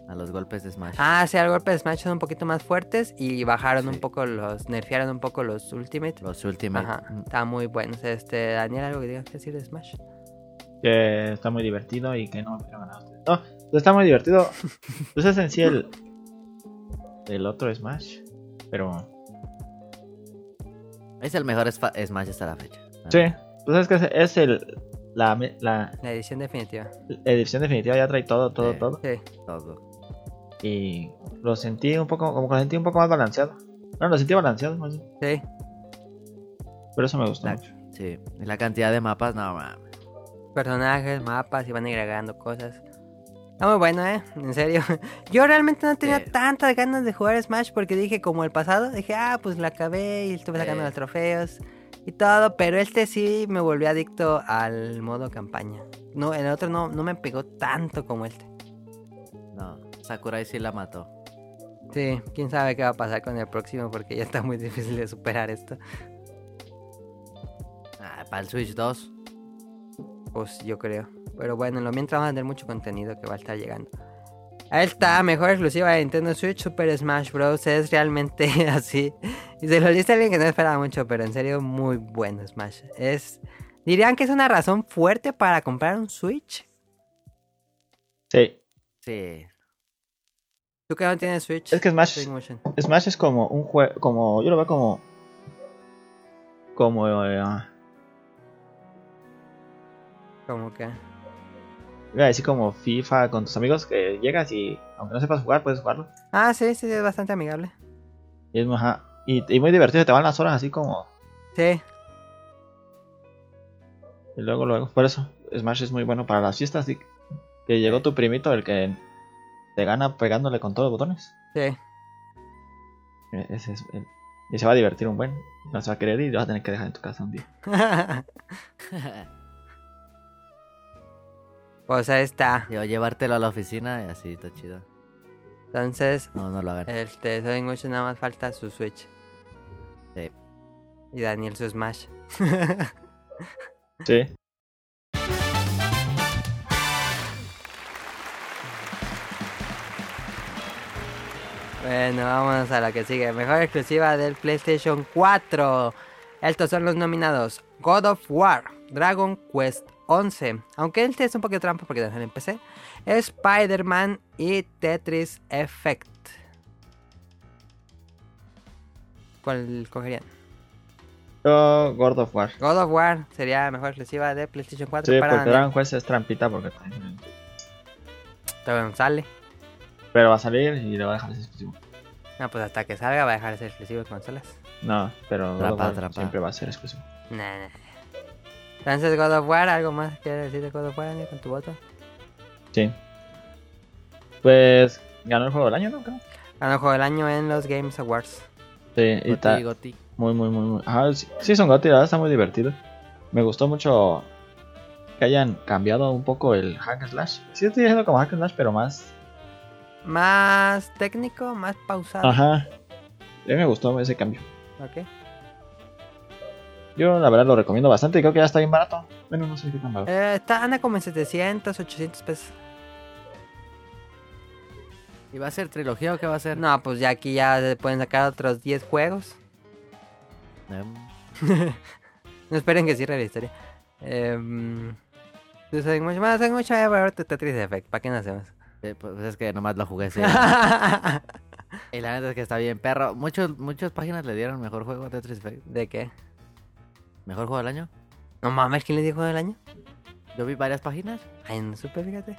Speaker 3: A los golpes de Smash.
Speaker 1: Ah, sí, al golpe de Smash son un poquito más fuertes y bajaron un poco los, nerfearon un poco los Ultimate.
Speaker 3: Los Ultimate.
Speaker 1: Ajá,
Speaker 3: Mm,
Speaker 1: está muy buenos. Este, Daniel, algo que digas que decir de Smash.
Speaker 2: Que está muy divertido y que no me quiero ganar a ustedes. No, está muy divertido. Pues es en sí el. El otro Smash. Pero.
Speaker 3: Es el mejor Smash hasta la fecha.
Speaker 2: Sí. Pues es que es- es el. La, la
Speaker 1: La edición definitiva.
Speaker 2: edición definitiva ya trae todo, todo,
Speaker 3: Sí.
Speaker 2: todo.
Speaker 1: Sí.
Speaker 3: Todo.
Speaker 2: Y lo sentí un poco. Como que lo sentí un poco más balanceado. No, lo sentí balanceado más bien.
Speaker 1: Sí.
Speaker 2: Pero eso me gustó
Speaker 3: La-
Speaker 2: mucho.
Speaker 3: Sí. Y la cantidad de mapas, no mames.
Speaker 1: Personajes, mapas y van agregando cosas. Está muy bueno, ¿eh? En serio. [laughs] Yo realmente no tenía tantas ganas de jugar Smash porque dije, como el pasado, dije, ah, pues la acabé y estuve sacando los trofeos y todo. Pero este sí me volvió adicto al modo campaña. No, el otro no, no me pegó tanto como este.
Speaker 3: No. Sakurai sí la mató.
Speaker 1: Sí, quién sabe qué va a pasar con el próximo porque ya está muy difícil de superar esto.
Speaker 3: Ah, para el Switch 2.
Speaker 1: Pues yo creo. Pero bueno, en lo mientras vamos a tener mucho contenido que va a estar llegando. Ahí está, mejor exclusiva de Nintendo Switch, Super Smash Bros. Es realmente [laughs] así. Y se lo dice alguien que no esperaba mucho, pero en serio, muy bueno Smash. Es. ¿Dirían que es una razón fuerte para comprar un Switch?
Speaker 2: Sí.
Speaker 3: Sí.
Speaker 1: ¿Tú que no tienes Switch?
Speaker 2: Es que Smash. Smash es como un juego. Como. Yo lo veo como. Como. eh,
Speaker 1: Como que.
Speaker 2: Iba a decir como FIFA con tus amigos que llegas y aunque no sepas jugar, puedes jugarlo.
Speaker 1: Ah, sí, sí, es bastante amigable.
Speaker 2: Y es ajá, y, y muy divertido, te van las horas así como.
Speaker 1: Sí,
Speaker 2: Y luego, luego. Por eso, Smash es muy bueno para las fiestas. Y Que llegó tu primito, el que te gana pegándole con todos los botones.
Speaker 1: Sí.
Speaker 2: E- Ese es el- Y se va a divertir un buen. No se va a querer ir y lo vas a tener que dejar en tu casa un día. [laughs]
Speaker 1: pues ahí está.
Speaker 3: Digo, llevártelo a la oficina y así está chido.
Speaker 1: Entonces,
Speaker 3: No, no lo hagan.
Speaker 1: este, Sonic Motion nada más falta su Switch.
Speaker 3: Sí.
Speaker 1: Y Daniel su Smash.
Speaker 2: Sí.
Speaker 1: Bueno, vámonos a la que sigue. Mejor exclusiva del PlayStation 4. Estos son los nominados: God of War, Dragon Quest 11. Aunque este es un poquito trampa porque también en PC. Spider-Man y Tetris Effect. ¿Cuál cogerían?
Speaker 2: Yo, God of War.
Speaker 1: God of War sería mejor exclusiva de PlayStation 4
Speaker 2: Sí,
Speaker 1: para
Speaker 2: porque. Dragon Quest es trampita porque
Speaker 1: Todavía no sale.
Speaker 2: Pero va a salir y le va a dejar ese exclusivo.
Speaker 1: No, pues hasta que salga va a dejar de ser exclusivo de consolas.
Speaker 2: No, pero God of
Speaker 3: Trampa,
Speaker 2: War
Speaker 3: trampa.
Speaker 2: siempre va a ser exclusivo.
Speaker 1: Nah, nah. Entonces, God of War, ¿algo más quieres decir de God of War, Daniel, con tu voto?
Speaker 2: Sí. Pues ganó el juego del año, ¿no? Creo.
Speaker 1: Ganó juego del año en los Games Awards.
Speaker 2: Sí, y
Speaker 3: Goti,
Speaker 2: está
Speaker 3: goti.
Speaker 2: muy, muy, muy, muy. Ajá, sí, sí son verdad está muy divertido. Me gustó mucho que hayan cambiado un poco el hack slash. Sí, estoy diciendo como hack slash, pero más.
Speaker 1: Más técnico, más pausado.
Speaker 2: Ajá. A mí me gustó ese cambio.
Speaker 1: Ok.
Speaker 2: Yo la verdad lo recomiendo bastante y creo que ya está bien barato. Bueno, no sé qué tan barato.
Speaker 1: Eh, está, anda como en 700, 800 pesos.
Speaker 3: ¿Y va a ser trilogía o qué va a ser?
Speaker 1: No, pues ya aquí ya se pueden sacar otros 10 juegos.
Speaker 3: Em, [laughs]
Speaker 1: No esperen que cierre la historia. Eh, tú sabes mucho más, mucho, ver tu Tetris Effect. ¿Para qué no hacemos?
Speaker 3: eh, pues es que nomás lo jugué [laughs] y la neta es que está bien, perro. Muchos, muchas páginas le dieron mejor juego a Tetris Effect.
Speaker 1: ¿De qué?
Speaker 3: ¿Mejor juego del año?
Speaker 1: No mames, ¿quién le dijo del año?
Speaker 3: Yo vi varias páginas.
Speaker 1: Ay, no supe, fíjate.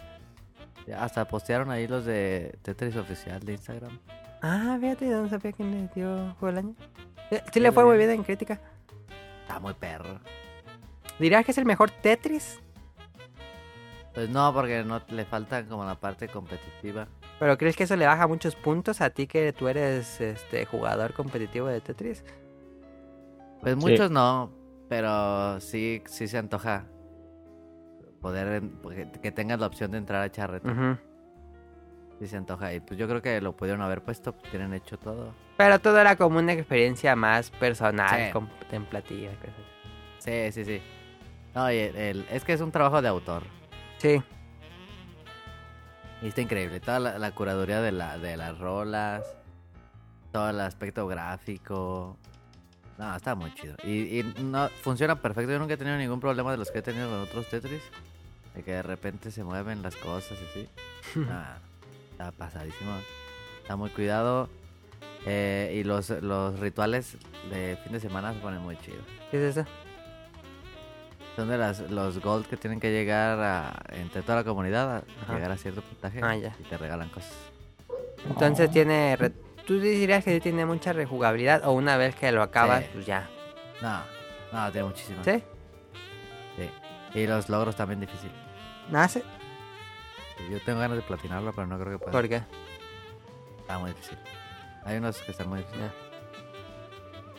Speaker 3: Ya Hasta postearon ahí los de Tetris oficial de Instagram.
Speaker 1: Ah, fíjate, no sabía quién le dio juego del año. Sí, sí le fue muy bien en crítica.
Speaker 3: Está muy perro.
Speaker 1: ¿Dirías que es el mejor Tetris?
Speaker 3: Pues no, porque no le falta como la parte competitiva.
Speaker 1: ¿Pero crees que eso le baja muchos puntos a ti que tú eres este jugador competitivo de Tetris?
Speaker 3: Pues
Speaker 2: Sí.
Speaker 3: muchos no, pero sí, sí se antoja poder en- que, tengas la opción de entrar a echar reto.
Speaker 1: Ujú.
Speaker 3: Sí se antoja. Y pues yo creo que lo pudieron haber puesto, pues tienen hecho todo.
Speaker 1: Pero todo era como una experiencia más personal,
Speaker 3: Sí.
Speaker 1: contemplativa.
Speaker 3: Sí, sí, sí. No, y el- el- es que es un trabajo de autor.
Speaker 1: Sí,
Speaker 3: Y está increíble. Toda la, la curaduría de, la, de las rolas, todo el aspecto gráfico. No, está muy chido. Y, y no, funciona perfecto. Yo nunca he tenido ningún problema de los que he tenido con otros Tetris. De que de repente se mueven las cosas y así. [laughs] Ah, está pasadísimo. Está muy cuidado. Eh, y los, los rituales de fin de semana se ponen muy chidos.
Speaker 1: ¿qué es eso?
Speaker 3: Son de las, los gold que tienen que llegar a, entre toda la comunidad a
Speaker 1: Ajá.
Speaker 3: llegar a cierto puntaje
Speaker 1: Ah, ya.
Speaker 3: y te regalan cosas.
Speaker 1: Entonces tiene... re- ¿Tú dirías que tiene mucha rejugabilidad o una vez que lo acabas,
Speaker 3: Sí.
Speaker 1: pues ya?
Speaker 3: No, no, tiene muchísimo.
Speaker 1: ¿Sí?
Speaker 3: Sí. Y los logros también difíciles.
Speaker 1: ¿Nace?
Speaker 3: Yo tengo ganas de platinarlo, pero no creo que pueda.
Speaker 1: ¿Por qué?
Speaker 3: Está muy difícil. Hay unos que están muy difíciles.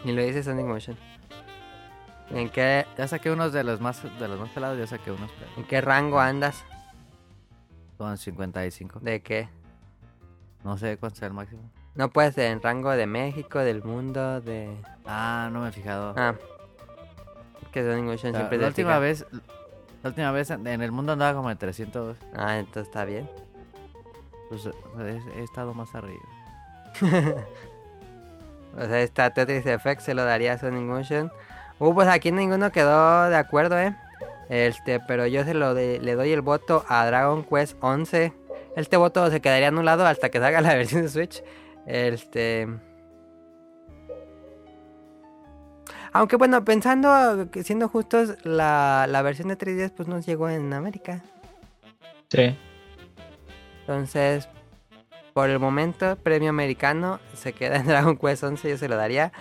Speaker 1: Ni lo dice Sonic Motion. ¿En qué,
Speaker 3: Ya saqué unos de los más de los más pelados, ya saqué unos pero
Speaker 1: ¿En qué rango andas?
Speaker 3: son 55.
Speaker 1: ¿De qué?
Speaker 3: No sé cuánto sea el máximo.
Speaker 1: No puedes en rango de México, del mundo, de...
Speaker 3: Ah, no me he fijado.
Speaker 1: Ah. Que Sonic Motion
Speaker 3: La,
Speaker 1: siempre
Speaker 3: la última
Speaker 1: fija.
Speaker 3: vez la última vez en en el mundo andaba como en 300.
Speaker 1: Ah, entonces está bien.
Speaker 3: Pues he, he estado más arriba. [laughs]
Speaker 1: O sea, esta Tetris Effect se lo daría a Sonic Motion. Uh, pues aquí ninguno quedó de acuerdo, ¿eh? Este, pero yo se lo de- le doy el voto a Dragon Quest 11. Este voto se quedaría anulado hasta que salga la [laughs] versión de Switch. Este... Aunque bueno, pensando, que siendo justos, la, la versión de 3DS pues nos llegó en América.
Speaker 2: Sí.
Speaker 1: Entonces, por el momento, premio americano se queda en Dragon Quest 11, yo se lo daría.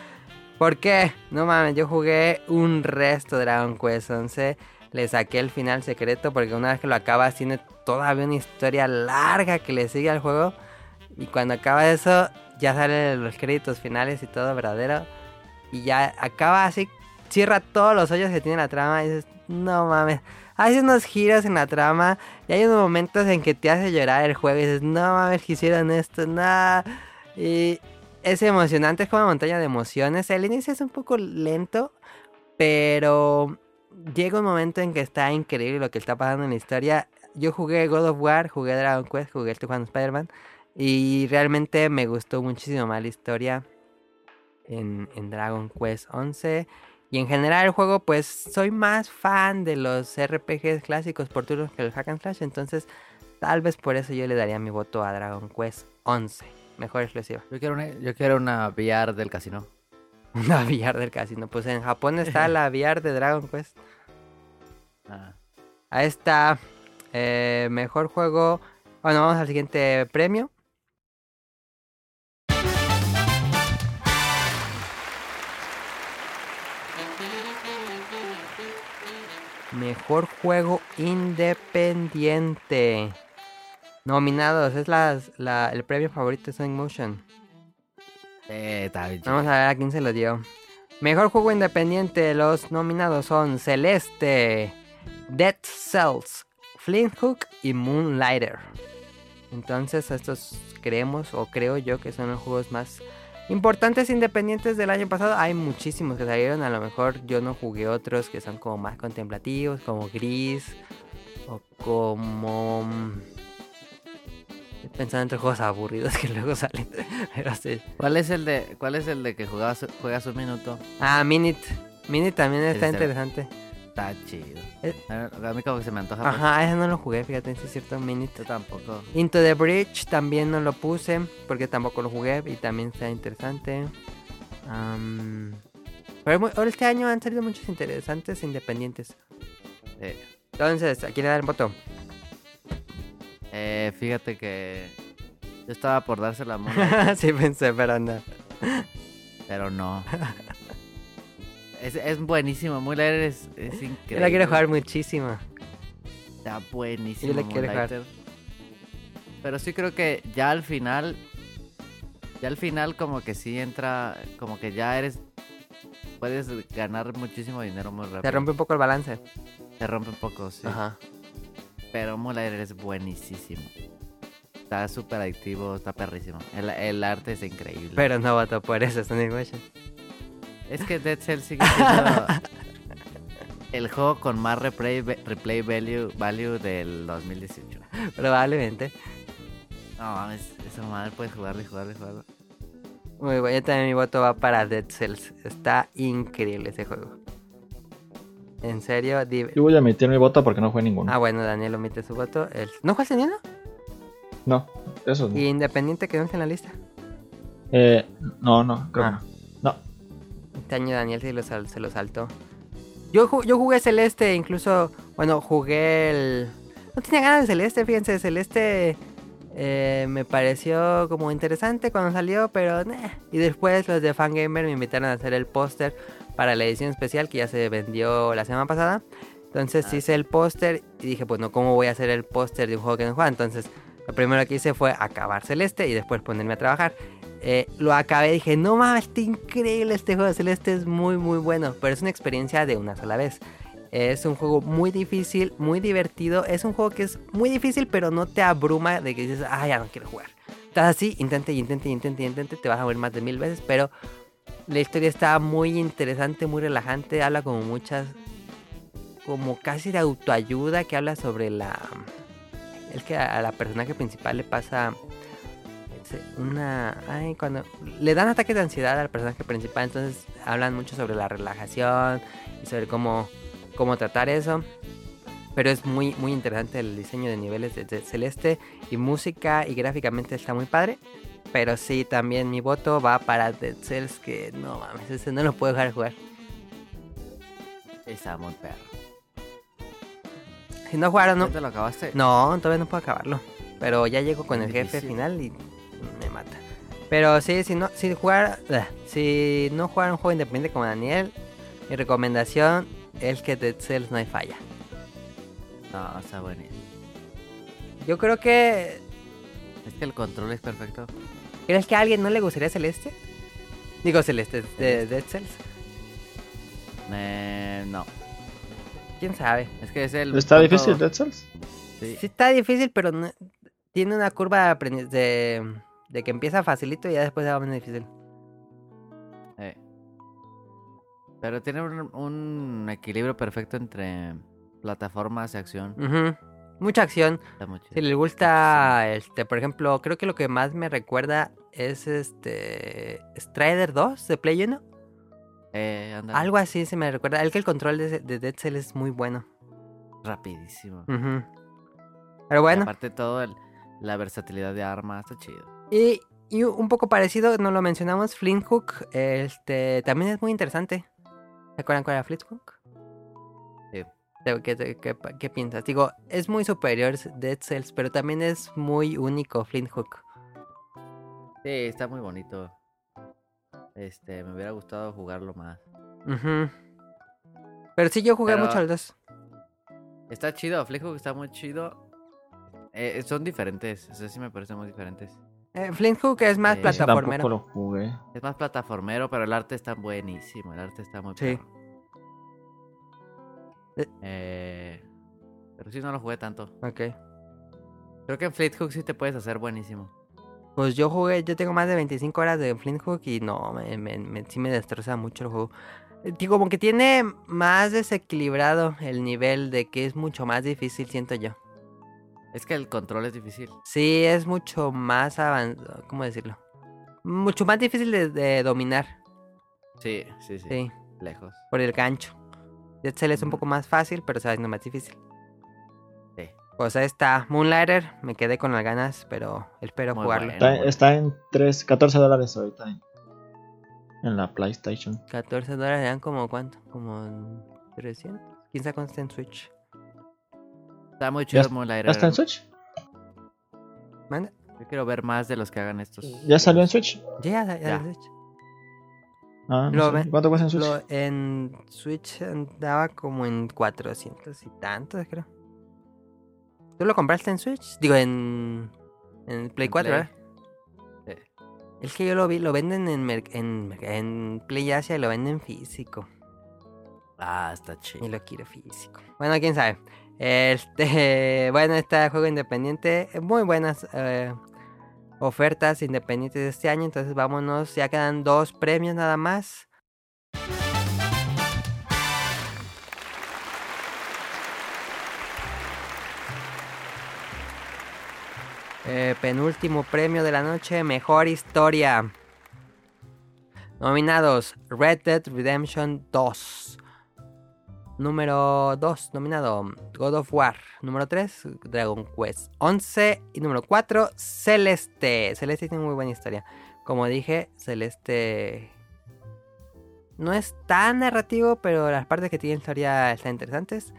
Speaker 1: ¿Por qué? No mames, yo jugué un resto de Dragon Quest 11. le saqué el final secreto porque una vez que lo acabas tiene todavía una historia larga que le sigue al juego. Y cuando acaba eso, ya salen los créditos finales y todo verdadero. Y ya acaba así, cierra todos los hoyos que tiene la trama y dices, no mames. Hace unos giros en la trama y hay unos momentos en que te hace llorar el juego y dices, no mames, que hicieron esto, nada. Y es emocionante, es como una montaña de emociones. El inicio es un poco lento, pero llega un momento en que está increíble lo que está pasando en la historia. Yo jugué God of War, jugué Dragon Quest, jugué el Juan Spider-Man. Y realmente me gustó muchísimo más la historia en, en, Dragon Quest 11. Y en general el juego, pues soy más fan de los RPGs clásicos por turnos que el Hack and Slash. Entonces, tal vez por eso yo le daría mi voto a Dragon Quest 11. Mejor exclusiva.
Speaker 3: Yo quiero una, yo quiero una VR del casino. [laughs]
Speaker 1: Una VR del casino. Pues en Japón está [laughs] la VR de Dragon Quest. Ah. Ahí está. Eh, mejor juego. Bueno, vamos al siguiente premio. Mejor juego independiente. Nominados, es la, el premio favorito de Sonic Motion.
Speaker 3: Eh,
Speaker 1: Vamos a ver a quién se lo dio. Mejor juego independiente, los nominados son Celeste, Dead Cells, Flint Hook y Moonlighter. Entonces estos creemos o creo yo que son los juegos más Importantes independientes del año pasado, hay muchísimos que salieron. A lo mejor yo no jugué otros que son como más contemplativos, como Gris o como. Mm, pensando entre juegos aburridos que [laughs] luego salen. Pero sí.
Speaker 3: ¿Cuál es el de, cuál es el de que jugabas, juegas un minuto?
Speaker 1: Ah, Minute. Minute también está interesante.
Speaker 3: Está chido. A mí como que se me antoja.
Speaker 1: Ajá, ese no lo jugué, fíjate, si es cierto, Minute.
Speaker 3: tampoco.
Speaker 1: Into the Bridge también no lo puse porque tampoco lo jugué y también está interesante. pero ahora este año han salido muchos interesantes independientes. Entonces, ¿a quién le da el voto?
Speaker 3: Eh, fíjate que yo estaba por darse la mano.
Speaker 1: sí pensé, pero no.
Speaker 3: Pero no. [laughs] Es, es buenísimo, Moonlighter es, es increíble. Yo
Speaker 1: la quiero jugar muchísimo.
Speaker 3: Está buenísimo. Yo la quiero jugar. Pero sí creo que ya al final, ya al final como que sí entra, como que ya eres, puedes ganar muchísimo dinero muy rápido.
Speaker 1: Te rompe un poco el balance.
Speaker 3: Te rompe un poco, sí. Ajá. Pero Moonlighter es buenísimo. Está súper adictivo, está perrísimo. El, el, arte es increíble.
Speaker 1: Pero no voto por eso, Sonic Motion.
Speaker 3: Es que Dead Cell sigue siendo [laughs] el juego con más replay, replay value, value del 2018.
Speaker 1: Probablemente.
Speaker 3: No mames, esa madre puedes jugarlo y jugarlo y jugarlo.
Speaker 1: Muy bueno, yo también mi voto va para Dead Cells. Está increíble ese juego. En serio,
Speaker 2: Yo voy a emitir mi voto porque no jugué ninguno.
Speaker 1: Ah, bueno, Daniel omite su voto. ¿No juegas ninguno?
Speaker 2: No, eso no.
Speaker 1: ¿Y Independiente quedó en la lista?
Speaker 2: Eh, no, no, creo ah. no.
Speaker 1: Este año Daniel se lo, saltó. Yo, yo jugué Celeste, incluso, bueno, jugué el... No tenía ganas de Celeste, fíjense, Celeste eh, me pareció como interesante cuando salió, pero... Y después los de Fangamer me invitaron a hacer el póster para la edición especial que ya se vendió la semana pasada. Entonces ah, hice el póster y dije, pues no, ¿cómo voy a hacer el póster de un juego que no juega? Entonces lo primero que hice fue acabar Celeste y después ponerme a trabajar. Eh, lo acabé y dije, no mames, está increíble este juego de Celeste, es muy muy bueno, pero es una experiencia de una sola vez. Es un juego muy difícil, muy divertido, es un juego que es muy difícil, pero no te abruma de que dices, ah, ya no quiero jugar. Estás así, intente, intente, intente, intente, te vas a morir más de mil veces, pero la historia está muy interesante, muy relajante, habla como muchas, como casi de autoayuda, que habla sobre la... Es que a la personaje principal le pasa una... Ay, cuando le dan ataques de ansiedad al personaje principal, entonces hablan mucho sobre la relajación y sobre cómo, cómo tratar eso. Pero es muy, muy interesante el diseño de niveles de, Celeste y música y gráficamente está muy padre. Pero sí, también mi voto va para Dead Cells, que no mames, ese no lo puedo dejar jugar.
Speaker 3: Está muy perro.
Speaker 1: Si no jugaron, no.
Speaker 3: ¿Te lo acabaste?
Speaker 1: No, todavía no puedo acabarlo. Pero ya llego con el jefe final y me mata. Pero sí, si no, si jugar, eh, si no jugar un juego independiente como Daniel, mi recomendación es que Dead Cells no hay falla.
Speaker 3: No, está buenísimo.
Speaker 1: Yo creo que.
Speaker 3: Es que el control es perfecto.
Speaker 1: ¿Crees que a alguien no le gustaría Celeste? Digo Celeste, de Dead Cells.
Speaker 3: Eh, no.
Speaker 1: ¿Quién sabe?
Speaker 3: Es que es el.
Speaker 2: ¿Está
Speaker 3: punto-
Speaker 2: difícil Dead Cells?
Speaker 3: Sí.
Speaker 1: Sí está difícil, pero no- tiene una curva de, de, de que empieza facilito y ya después se va más difícil.
Speaker 3: Eh. Pero tiene un, un equilibrio perfecto entre plataformas y acción.
Speaker 1: Ujú. Mucha acción. Si les gusta, este, por ejemplo, creo que lo que más me recuerda es este Strider 2 de Play 1.
Speaker 3: Eh.
Speaker 1: Algo así se me recuerda. El que el control de, de Dead Cell es muy bueno.
Speaker 3: rapidísimo.
Speaker 1: Ujú. Pero
Speaker 3: Y
Speaker 1: bueno,
Speaker 3: aparte todo el- la versatilidad de armas, está chido.
Speaker 1: Y, y un poco parecido, no lo mencionamos, Flint Hook, este, también es muy interesante. ¿Se acuerdan cuál era Flint Hook?
Speaker 3: Sí.
Speaker 1: ¿Qué, qué- qué- qué piensas? Digo, es muy superior Dead Cells, pero también es muy único Flint Hook.
Speaker 3: Sí, está muy bonito. Este, me hubiera gustado jugarlo más.
Speaker 1: Pero sí, yo jugué
Speaker 3: Pero-
Speaker 1: mucho al 2.
Speaker 3: Está chido, Flickhook está muy chido. Eh, son diferentes, o sea, sí me parecen muy diferentes.
Speaker 1: Eh, Flint Hook es más
Speaker 3: Eh,
Speaker 1: plataformero.
Speaker 2: tampoco lo jugué.
Speaker 3: Es más plataformero, pero el arte está buenísimo. El arte está muy
Speaker 1: Sí. Eh.
Speaker 3: Eh, pero sí no lo jugué tanto.
Speaker 1: Ok.
Speaker 3: Creo que en Fleethook sí te puedes hacer buenísimo.
Speaker 1: Pues yo jugué, yo tengo más de 25 horas de Flint Hook y no, me, me- me- sí me destroza mucho el juego. Digo, como que tiene más desequilibrado el nivel de que es mucho más difícil, siento yo.
Speaker 3: Es que el control es difícil.
Speaker 1: Sí, es mucho más avanzado, ¿cómo decirlo? Mucho más difícil de, de dominar,
Speaker 3: Sí, sí, sí.
Speaker 1: sí,
Speaker 3: Lejos.
Speaker 1: por el gancho. Dead Cell es un poco más fácil, pero sabes, no más difícil.
Speaker 3: Sí.
Speaker 1: Pues ahí está, Moonlighter, me quedé con las ganas, pero espero
Speaker 3: Muy
Speaker 1: jugarlo.
Speaker 3: bueno.
Speaker 2: Está, está en 3, 14 dólares ahorita en, en la PlayStation.
Speaker 1: 14 dólares eran como cuánto, como 300. ¿Quién sabe cuánto está en Switch?
Speaker 3: Está muy chido
Speaker 2: ¿Ya-
Speaker 3: el Moonlighter.
Speaker 2: ¿Ya está en Switch?
Speaker 1: ¿Manda?
Speaker 3: Yo quiero ver más de los que hagan estos.
Speaker 2: ¿Ya salió en Switch?
Speaker 1: Ya, ya, ya, Switch.
Speaker 2: Ah, no
Speaker 1: Lo
Speaker 2: sé.
Speaker 1: ve-
Speaker 2: ¿Cuánto cuesta en Switch?
Speaker 1: Lo- en Switch andaba como en 400 y tantos, creo. ¿Tú lo compraste en Switch? Digo, en, en Play
Speaker 3: En
Speaker 1: 4,
Speaker 3: Play.
Speaker 1: ¿verdad?
Speaker 3: Sí.
Speaker 1: Es que yo lo vi, lo venden en, en Play Asia y lo venden físico.
Speaker 3: Ah, está chido.
Speaker 1: Y lo quiero físico. Bueno, quién sabe. Este, [laughs] bueno, este juego independiente, muy buenas eh, ofertas independientes de este año. Entonces vámonos, ya quedan dos premios nada más. Eh, penúltimo premio de la noche, mejor historia. Nominados Red Dead Redemption 2. Número 2, nominado God of War. Número 3, Dragon Quest 11. Y número 4, Celeste. Celeste tiene muy buena historia. Como dije, Celeste no es tan narrativo, pero las partes que tiene historia están interesantes.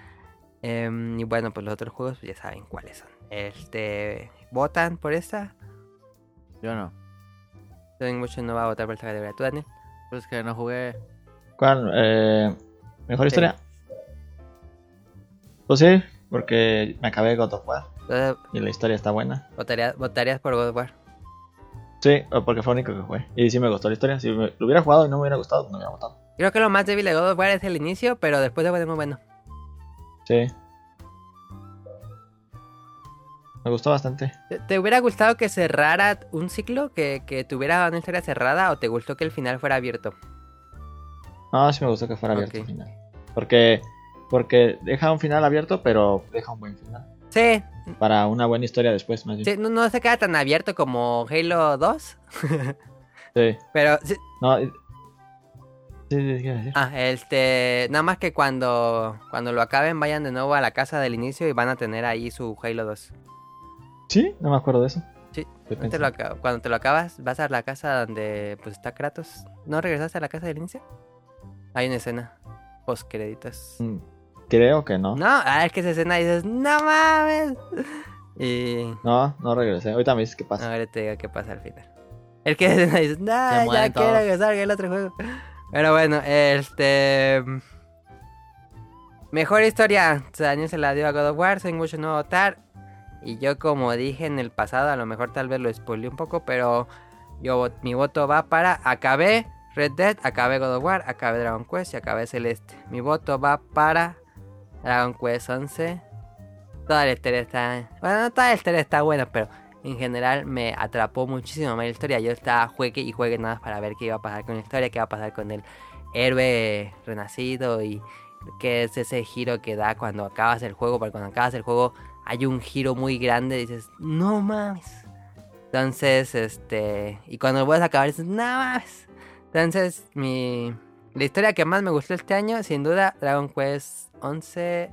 Speaker 1: Em, y bueno, pues los otros juegos pues ya saben cuáles son. Este, ¿votan por esta?
Speaker 3: Yo no.
Speaker 1: Yo mucho no va a votar por esta categoría. ¿Tú, Daniel?
Speaker 3: Pues que no jugué.
Speaker 2: ¿Cuál? Eh, ¿Mejor
Speaker 1: Sí.
Speaker 2: historia? Pues sí, porque me acabé God of War
Speaker 1: Entonces,
Speaker 2: y la historia está buena.
Speaker 1: ¿votarías, votarías por God of War?
Speaker 2: Sí, porque fue lo único que jugué. Y sí me gustó la historia. Si me, lo hubiera jugado y no me hubiera gustado, no me hubiera gustado.
Speaker 1: Creo que lo más débil de God of War es el inicio, pero después de muy bueno.
Speaker 2: Sí. Me gustó bastante.
Speaker 1: ¿Te, te hubiera gustado que cerrara un ciclo? ¿Que, que tuviera una historia cerrada? ¿O te gustó que el final fuera abierto?
Speaker 2: No, sí me gustó que fuera abierto el final. Porque, porque deja un final abierto, pero deja un buen final.
Speaker 1: Sí,
Speaker 2: Para una buena historia después, más bien.
Speaker 1: sí, no, no se queda tan abierto como Halo 2.
Speaker 2: Sí.
Speaker 1: Pero, sí-
Speaker 2: No, y- sí, sí, ¿qué iba a decir?
Speaker 1: ah, este, nada más que cuando, cuando lo acaben vayan de nuevo a la casa del inicio y van a tener ahí su Halo 2.
Speaker 2: Sí, no me acuerdo de eso.
Speaker 1: Sí, te lo cuando te lo acabas, vas a la casa donde pues está Kratos. ¿No regresaste a la casa del inicio? Hay una escena post créditos.
Speaker 2: Mm, Creo que no.
Speaker 1: No, ah, es que esa escena dices, no mames. Y
Speaker 2: No, no regresé. Ahorita me dices qué pasa.
Speaker 1: ahora te digo qué pasa al final. El que dices, no, ya
Speaker 3: mueren
Speaker 1: quiero
Speaker 3: todos.
Speaker 1: que salga el otro juego. Pero bueno, este. Mejor historia. Daniel se la dio a God of War, sin mucho no votar. Y yo como dije en el pasado, a lo mejor tal vez lo spoilé un poco, pero yo mi voto va para acabé Red Dead, acabé God of War, acabé Dragon Quest y acabé Celeste. Mi voto va para Dragon Quest 11. Toda la historia está... Bueno, no toda la historia está buena, pero en general me atrapó muchísimo más la historia. Yo estaba juegue y juegue nada para ver qué iba a pasar con la historia, qué iba a pasar con el héroe renacido y qué es ese giro que da cuando acabas el juego. Porque cuando acabas el juego hay un giro muy grande y dices, no mames. Entonces, este... Y cuando lo vuelves a acabar dices, no mames. Entonces, mi... La historia que más me gustó este año, sin duda, Dragon Quest 11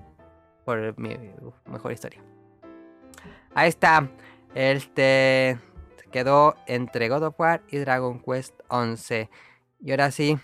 Speaker 1: por mi mejor historia. Ahí está. Este quedó entre God of War y Dragon Quest 11. Y ahora sí.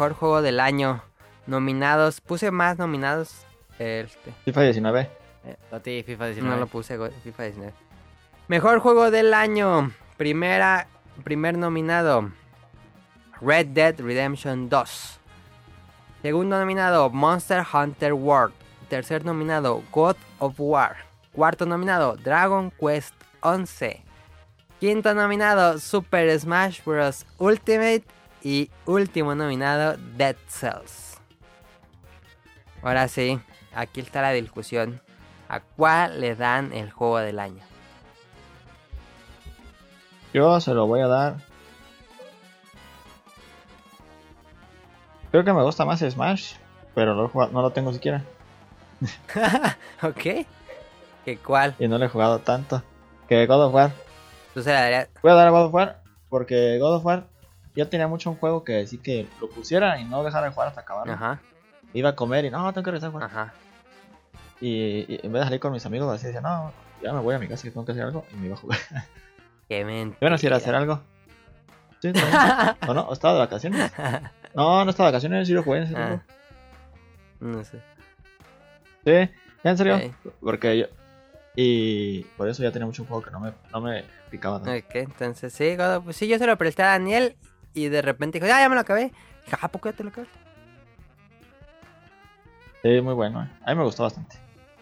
Speaker 1: Mejor juego del año. Nominados. Puse más nominados. Este.
Speaker 2: FIFA 19.
Speaker 3: Eh, a ti, FIFA 19.
Speaker 1: No lo puse, go- FIFA 19. Mejor juego del año. Primera, primer nominado. Red Dead Redemption 2. Segundo nominado, Monster Hunter World. Tercer nominado, God of War. Cuarto nominado, Dragon Quest 11. Quinto nominado, Super Smash Bros. Ultimate. Y último nominado, Dead Cells. Ahora sí, aquí está la discusión. ¿A cuál le dan el juego del año?
Speaker 2: Yo se lo voy a dar. Creo que me gusta más Smash, pero no lo, no tengo siquiera. [laughs]
Speaker 1: ¿Ok? ¿Qué cuál?
Speaker 2: Y no lo he jugado tanto. Que God of War.
Speaker 1: Tú se la darías.
Speaker 2: Voy a dar a God of War porque God of War yo tenía mucho un juego que sí que lo pusiera y no dejara de jugar hasta acabarlo.
Speaker 1: Ajá,
Speaker 2: Iba a comer y no, tengo que regresar a jugar.
Speaker 1: ajá.
Speaker 2: Y, y en vez de salir con mis amigos así decía, no, ya me voy a mi casa que tengo que hacer algo y me iba a jugar.
Speaker 1: Qué mentira.
Speaker 2: Bueno, si era hacer algo. Sí. [laughs] ¿O no? ¿O estaba de vacaciones? No, no estaba de vacaciones, sí lo jugué en ese
Speaker 1: Ah. No sé.
Speaker 2: Sí, ya en serio.
Speaker 1: Ok.
Speaker 2: Porque yo. Y por eso ya tenía mucho un juego que no me, no me picaba tanto.
Speaker 1: Ok, entonces sí, God of- sí, yo se lo presté a Daniel y de repente dijo, ya, ya me lo acabé. Dije, ¿a poco ya te lo acabé?
Speaker 2: Sí, muy bueno. eh. A mí me gustó bastante.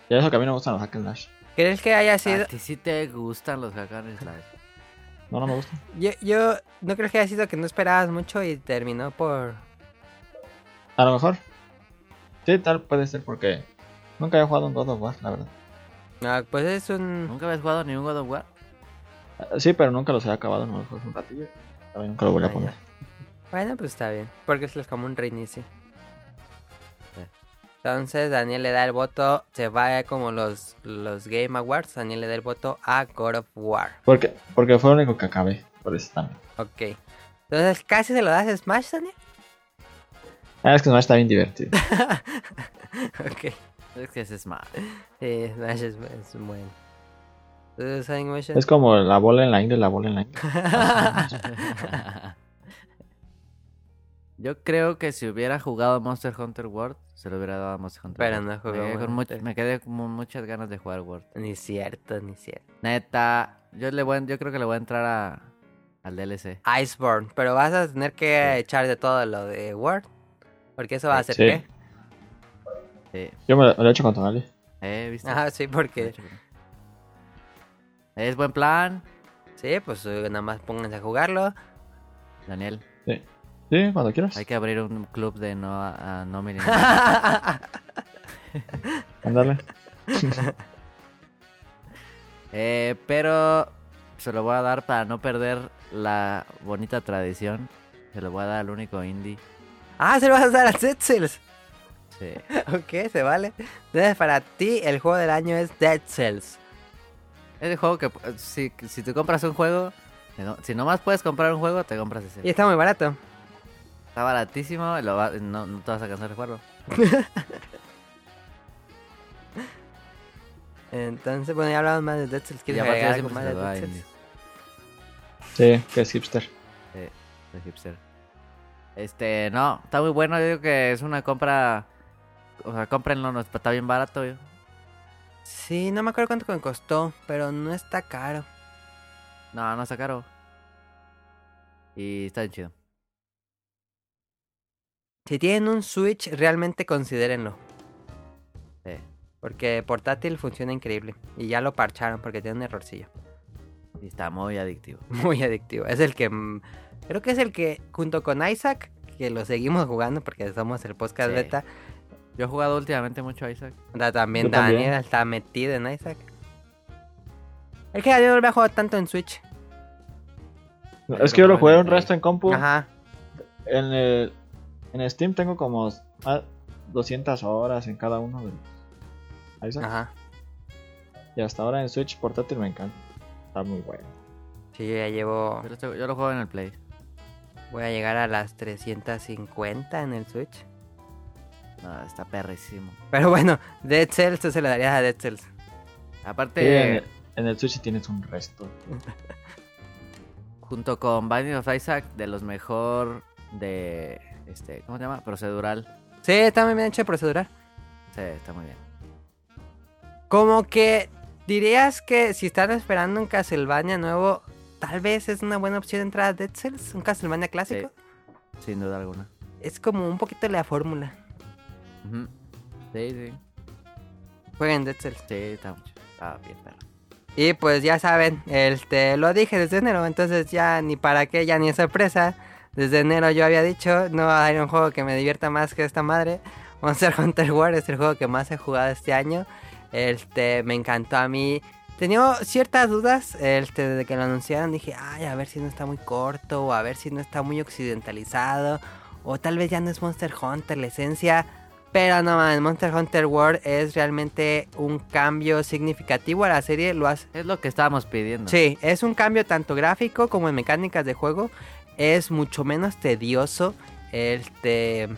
Speaker 2: Y eso que a mí no me gustan los hack and slash.
Speaker 1: ¿Crees que haya sido.?
Speaker 3: A ti sí te gustan los hack and slash.
Speaker 2: No, no me gustan.
Speaker 1: Yo, yo no creo que haya sido que no esperabas mucho y terminó por.
Speaker 2: A lo mejor. Sí, tal puede ser porque nunca había jugado un God of War, la verdad.
Speaker 1: Ah, pues es un.
Speaker 3: ¿Nunca habías jugado ni un God of War?
Speaker 2: Ah, Sí, pero nunca los he acabado, no los juego un ratillo. Nunca lo voy a poner.
Speaker 1: Bueno, pues está bien. Porque es como un reinicio. Entonces Daniel le da el voto. Se va como los, los Game Awards. Daniel le da el voto a God of War.
Speaker 2: Porque, porque fue lo único que acabé. Por eso también.
Speaker 1: Ok. Entonces casi se lo das a Smash, Daniel.
Speaker 2: Ah, es que Smash está bien divertido. [laughs]
Speaker 1: ok.
Speaker 3: Es que es Smash.
Speaker 1: Sí, Smash es, es bueno.
Speaker 2: Es como la bola en la ingle, la bola en la ingle. [laughs]
Speaker 3: Yo creo que si hubiera jugado Monster Hunter World, se lo hubiera dado a Monster Hunter
Speaker 1: Pero
Speaker 3: World.
Speaker 1: no jugó
Speaker 3: me quedé, con
Speaker 1: Monster.
Speaker 3: much- me quedé con muchas ganas de jugar World.
Speaker 1: Ni cierto, ni cierto.
Speaker 3: Neta, yo le voy, yo creo que le voy a entrar a, al DLC.
Speaker 1: Iceborne. Pero vas a tener que
Speaker 3: Sí.
Speaker 1: echar de todo lo de Word. Porque eso va a hacer
Speaker 2: Sí.
Speaker 1: qué.
Speaker 3: Sí.
Speaker 2: Yo me, me lo he hecho con Tonali.
Speaker 3: Eh, ¿viste?
Speaker 1: Ajá, sí, porque.
Speaker 3: Es buen plan,
Speaker 1: Sí, pues eh, nada más pónganse a jugarlo.
Speaker 3: Daniel.
Speaker 2: Sí. Sí, cuando quieras.
Speaker 3: Hay que abrir un club de no, a, no millennials. [laughs]
Speaker 2: Ándale. [laughs]
Speaker 3: Eh, pero se lo voy a dar para no perder la bonita tradición. Se lo voy a dar al único indie.
Speaker 1: ah, se lo vas a dar a Dead Cells.
Speaker 3: Sí. [laughs]
Speaker 1: ok, se vale. Entonces, para ti, el juego del año es Dead Cells.
Speaker 3: Es el juego que eh, si, si tú compras un juego, si no- si nomás puedes comprar un juego, te compras ese.
Speaker 1: Y está muy barato.
Speaker 3: Está baratísimo, lo va- no, no te vas a cansar de jugarlo. [laughs]
Speaker 1: Entonces, bueno, ya hablamos más de Dead Cells. ¿Quieres agregar
Speaker 3: ya
Speaker 1: algo más de Dead Cells?
Speaker 2: Sí, que es hipster.
Speaker 3: Sí, de hipster. Este, no, está muy bueno. Yo digo que es una compra. O sea, cómprenlo, no, está bien barato. yo.
Speaker 1: Sí, no me acuerdo cuánto me costó, pero no está caro.
Speaker 3: No, no está caro. Y está bien chido.
Speaker 1: Si tienen un Switch, realmente considérenlo.
Speaker 3: Sí.
Speaker 1: Porque portátil funciona increíble. Y ya lo parcharon porque tiene un errorcillo.
Speaker 3: Y está muy adictivo. [laughs]
Speaker 1: Muy adictivo. Es el que. mm, Creo que es el que, junto con Isaac, que lo seguimos jugando porque somos el podcast
Speaker 3: Sí.
Speaker 1: beta.
Speaker 3: Yo he jugado últimamente mucho a Isaac.
Speaker 1: da- También
Speaker 2: Yo también.
Speaker 1: Daniel está metido en Isaac. Es que yo no lo había jugado tanto en Switch.
Speaker 2: Es que yo lo jugué un resto en compu.
Speaker 1: Ajá.
Speaker 2: En, el, en Steam tengo como ah, 200 horas en cada uno de los Isaac.
Speaker 1: Ajá.
Speaker 2: Y hasta ahora en Switch portátil me encanta. Está muy bueno.
Speaker 1: Sí, yo ya llevo.
Speaker 3: Yo lo, estoy- yo lo juego en el Play.
Speaker 1: Voy a llegar a las 350 en el Switch.
Speaker 3: No, está perrísimo.
Speaker 1: Pero bueno, Dead Cells, se lo darías a Dead Cells.
Speaker 3: Aparte,
Speaker 2: Sí, en, el, en el Switch sí tienes un resto. [laughs]
Speaker 3: junto con Binding of Isaac, de los mejor de. este ¿Cómo se llama? Procedural.
Speaker 1: Sí, está muy bien hecho de procedural.
Speaker 3: Sí, está muy bien.
Speaker 1: Como que dirías que si están esperando un Castlevania nuevo, tal vez es una buena opción entrar a Dead Cells, un Castlevania clásico.
Speaker 3: Sin duda alguna.
Speaker 1: Es como un poquito la fórmula.
Speaker 3: Ujú. Sí, sí.
Speaker 1: Jueguen Dead Cells.
Speaker 3: Sí, está mucho. Está bien, perro.
Speaker 1: Y pues ya saben, este, lo dije desde enero, entonces ya ni para qué, ya ni es sorpresa. Desde enero yo había dicho, no hay un juego que me divierta más que esta madre. Monster Hunter World es el juego que más he jugado este año. Este, me encantó a mí. Tenía ciertas dudas este, desde que lo anunciaron. Dije, ay, a ver si no está muy corto, o a ver si no está muy occidentalizado, o tal vez ya no es Monster Hunter la esencia. Pero no mames, Monster Hunter World es realmente un cambio significativo a la serie. Lo hace.
Speaker 3: Es lo que estábamos pidiendo.
Speaker 1: Sí, es un cambio tanto gráfico como en mecánicas de juego. Es mucho menos tedioso. Este.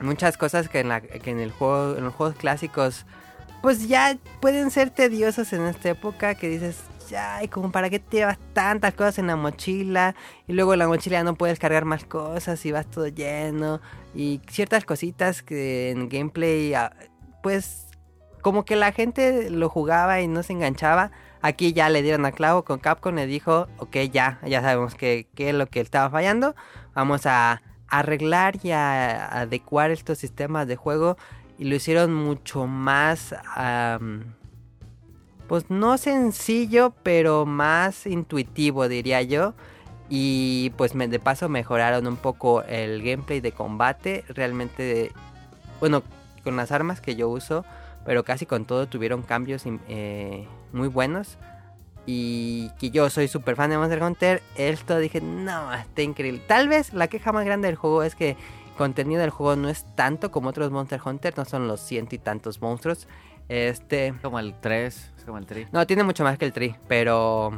Speaker 1: Muchas cosas que en, la, que en el juego. En los juegos clásicos. Pues ya pueden ser tediosos en esta época. Que dices. Ya, y como para qué te llevas tantas cosas en la mochila. Y luego en la mochila no puedes cargar más cosas. Y vas todo lleno. Y ciertas cositas que en gameplay. ah, Pues. Como que la gente lo jugaba y no se enganchaba. Aquí ya le dieron a clavo con Capcom, le dijo, ok, ya, ya sabemos qué qué es lo que estaba fallando. Vamos a arreglar y a adecuar estos sistemas de juego. Y lo hicieron mucho más, pues no sencillo, pero más intuitivo, diría yo. Y pues me- de paso mejoraron un poco el gameplay de combate. Realmente, bueno, con las armas que yo uso pero casi con todo tuvieron cambios eh, muy buenos. Y que yo soy súper fan de Monster Hunter, esto dije, no, está increíble. Tal vez la queja más grande del juego es que el contenido del juego no es tanto como otros Monster Hunter, no son los ciento y tantos monstruos. Este,
Speaker 3: Es como el 3, es como el 3.
Speaker 1: no, tiene mucho más que el Tree, pero.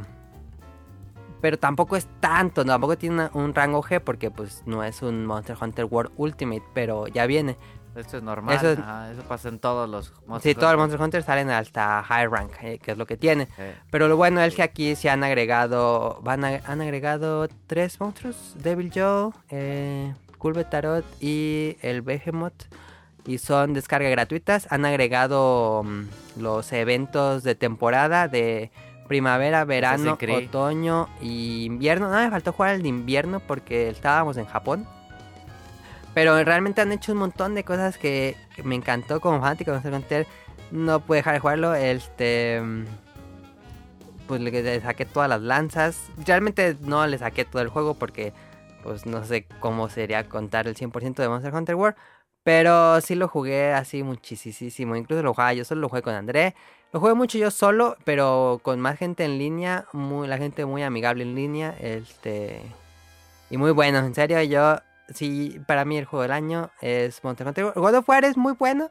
Speaker 1: Pero tampoco es tanto, tampoco tiene una- un rango G porque pues no es un Monster Hunter World Ultimate, pero ya viene.
Speaker 3: Esto es normal.
Speaker 1: Eso es-
Speaker 3: ajá, eso pasa en todos los
Speaker 1: Sí, todos los Monster Hunter salen hasta High Rank, eh, que es lo que tiene. Pero lo bueno es que aquí se han agregado, van a- han agregado tres monstruos, Devil Joe, eh, Tarot y el Behemoth. Y son descargas gratuitas. Han agregado mm, los eventos de temporada de primavera, verano, otoño y invierno. No, me faltó jugar el de invierno porque estábamos en Japón. Pero realmente han hecho un montón de cosas que, que me encantó como fanático de Monster Hunter. No pude dejar de jugarlo. Este. Pues le, le saqué todas las lanzas. Realmente no le saqué todo el juego porque. Pues no sé cómo sería contar el 100% de Monster Hunter World. Pero sí lo jugué así muchísimo. Incluso lo jugaba yo solo, lo jugué con André. Lo jugué mucho yo solo, pero con más gente en línea. Muy, la gente muy amigable en línea. Este. Y muy bueno, en serio, yo. Sí, para mí el juego del año es Monster Hunter. God of War es muy bueno.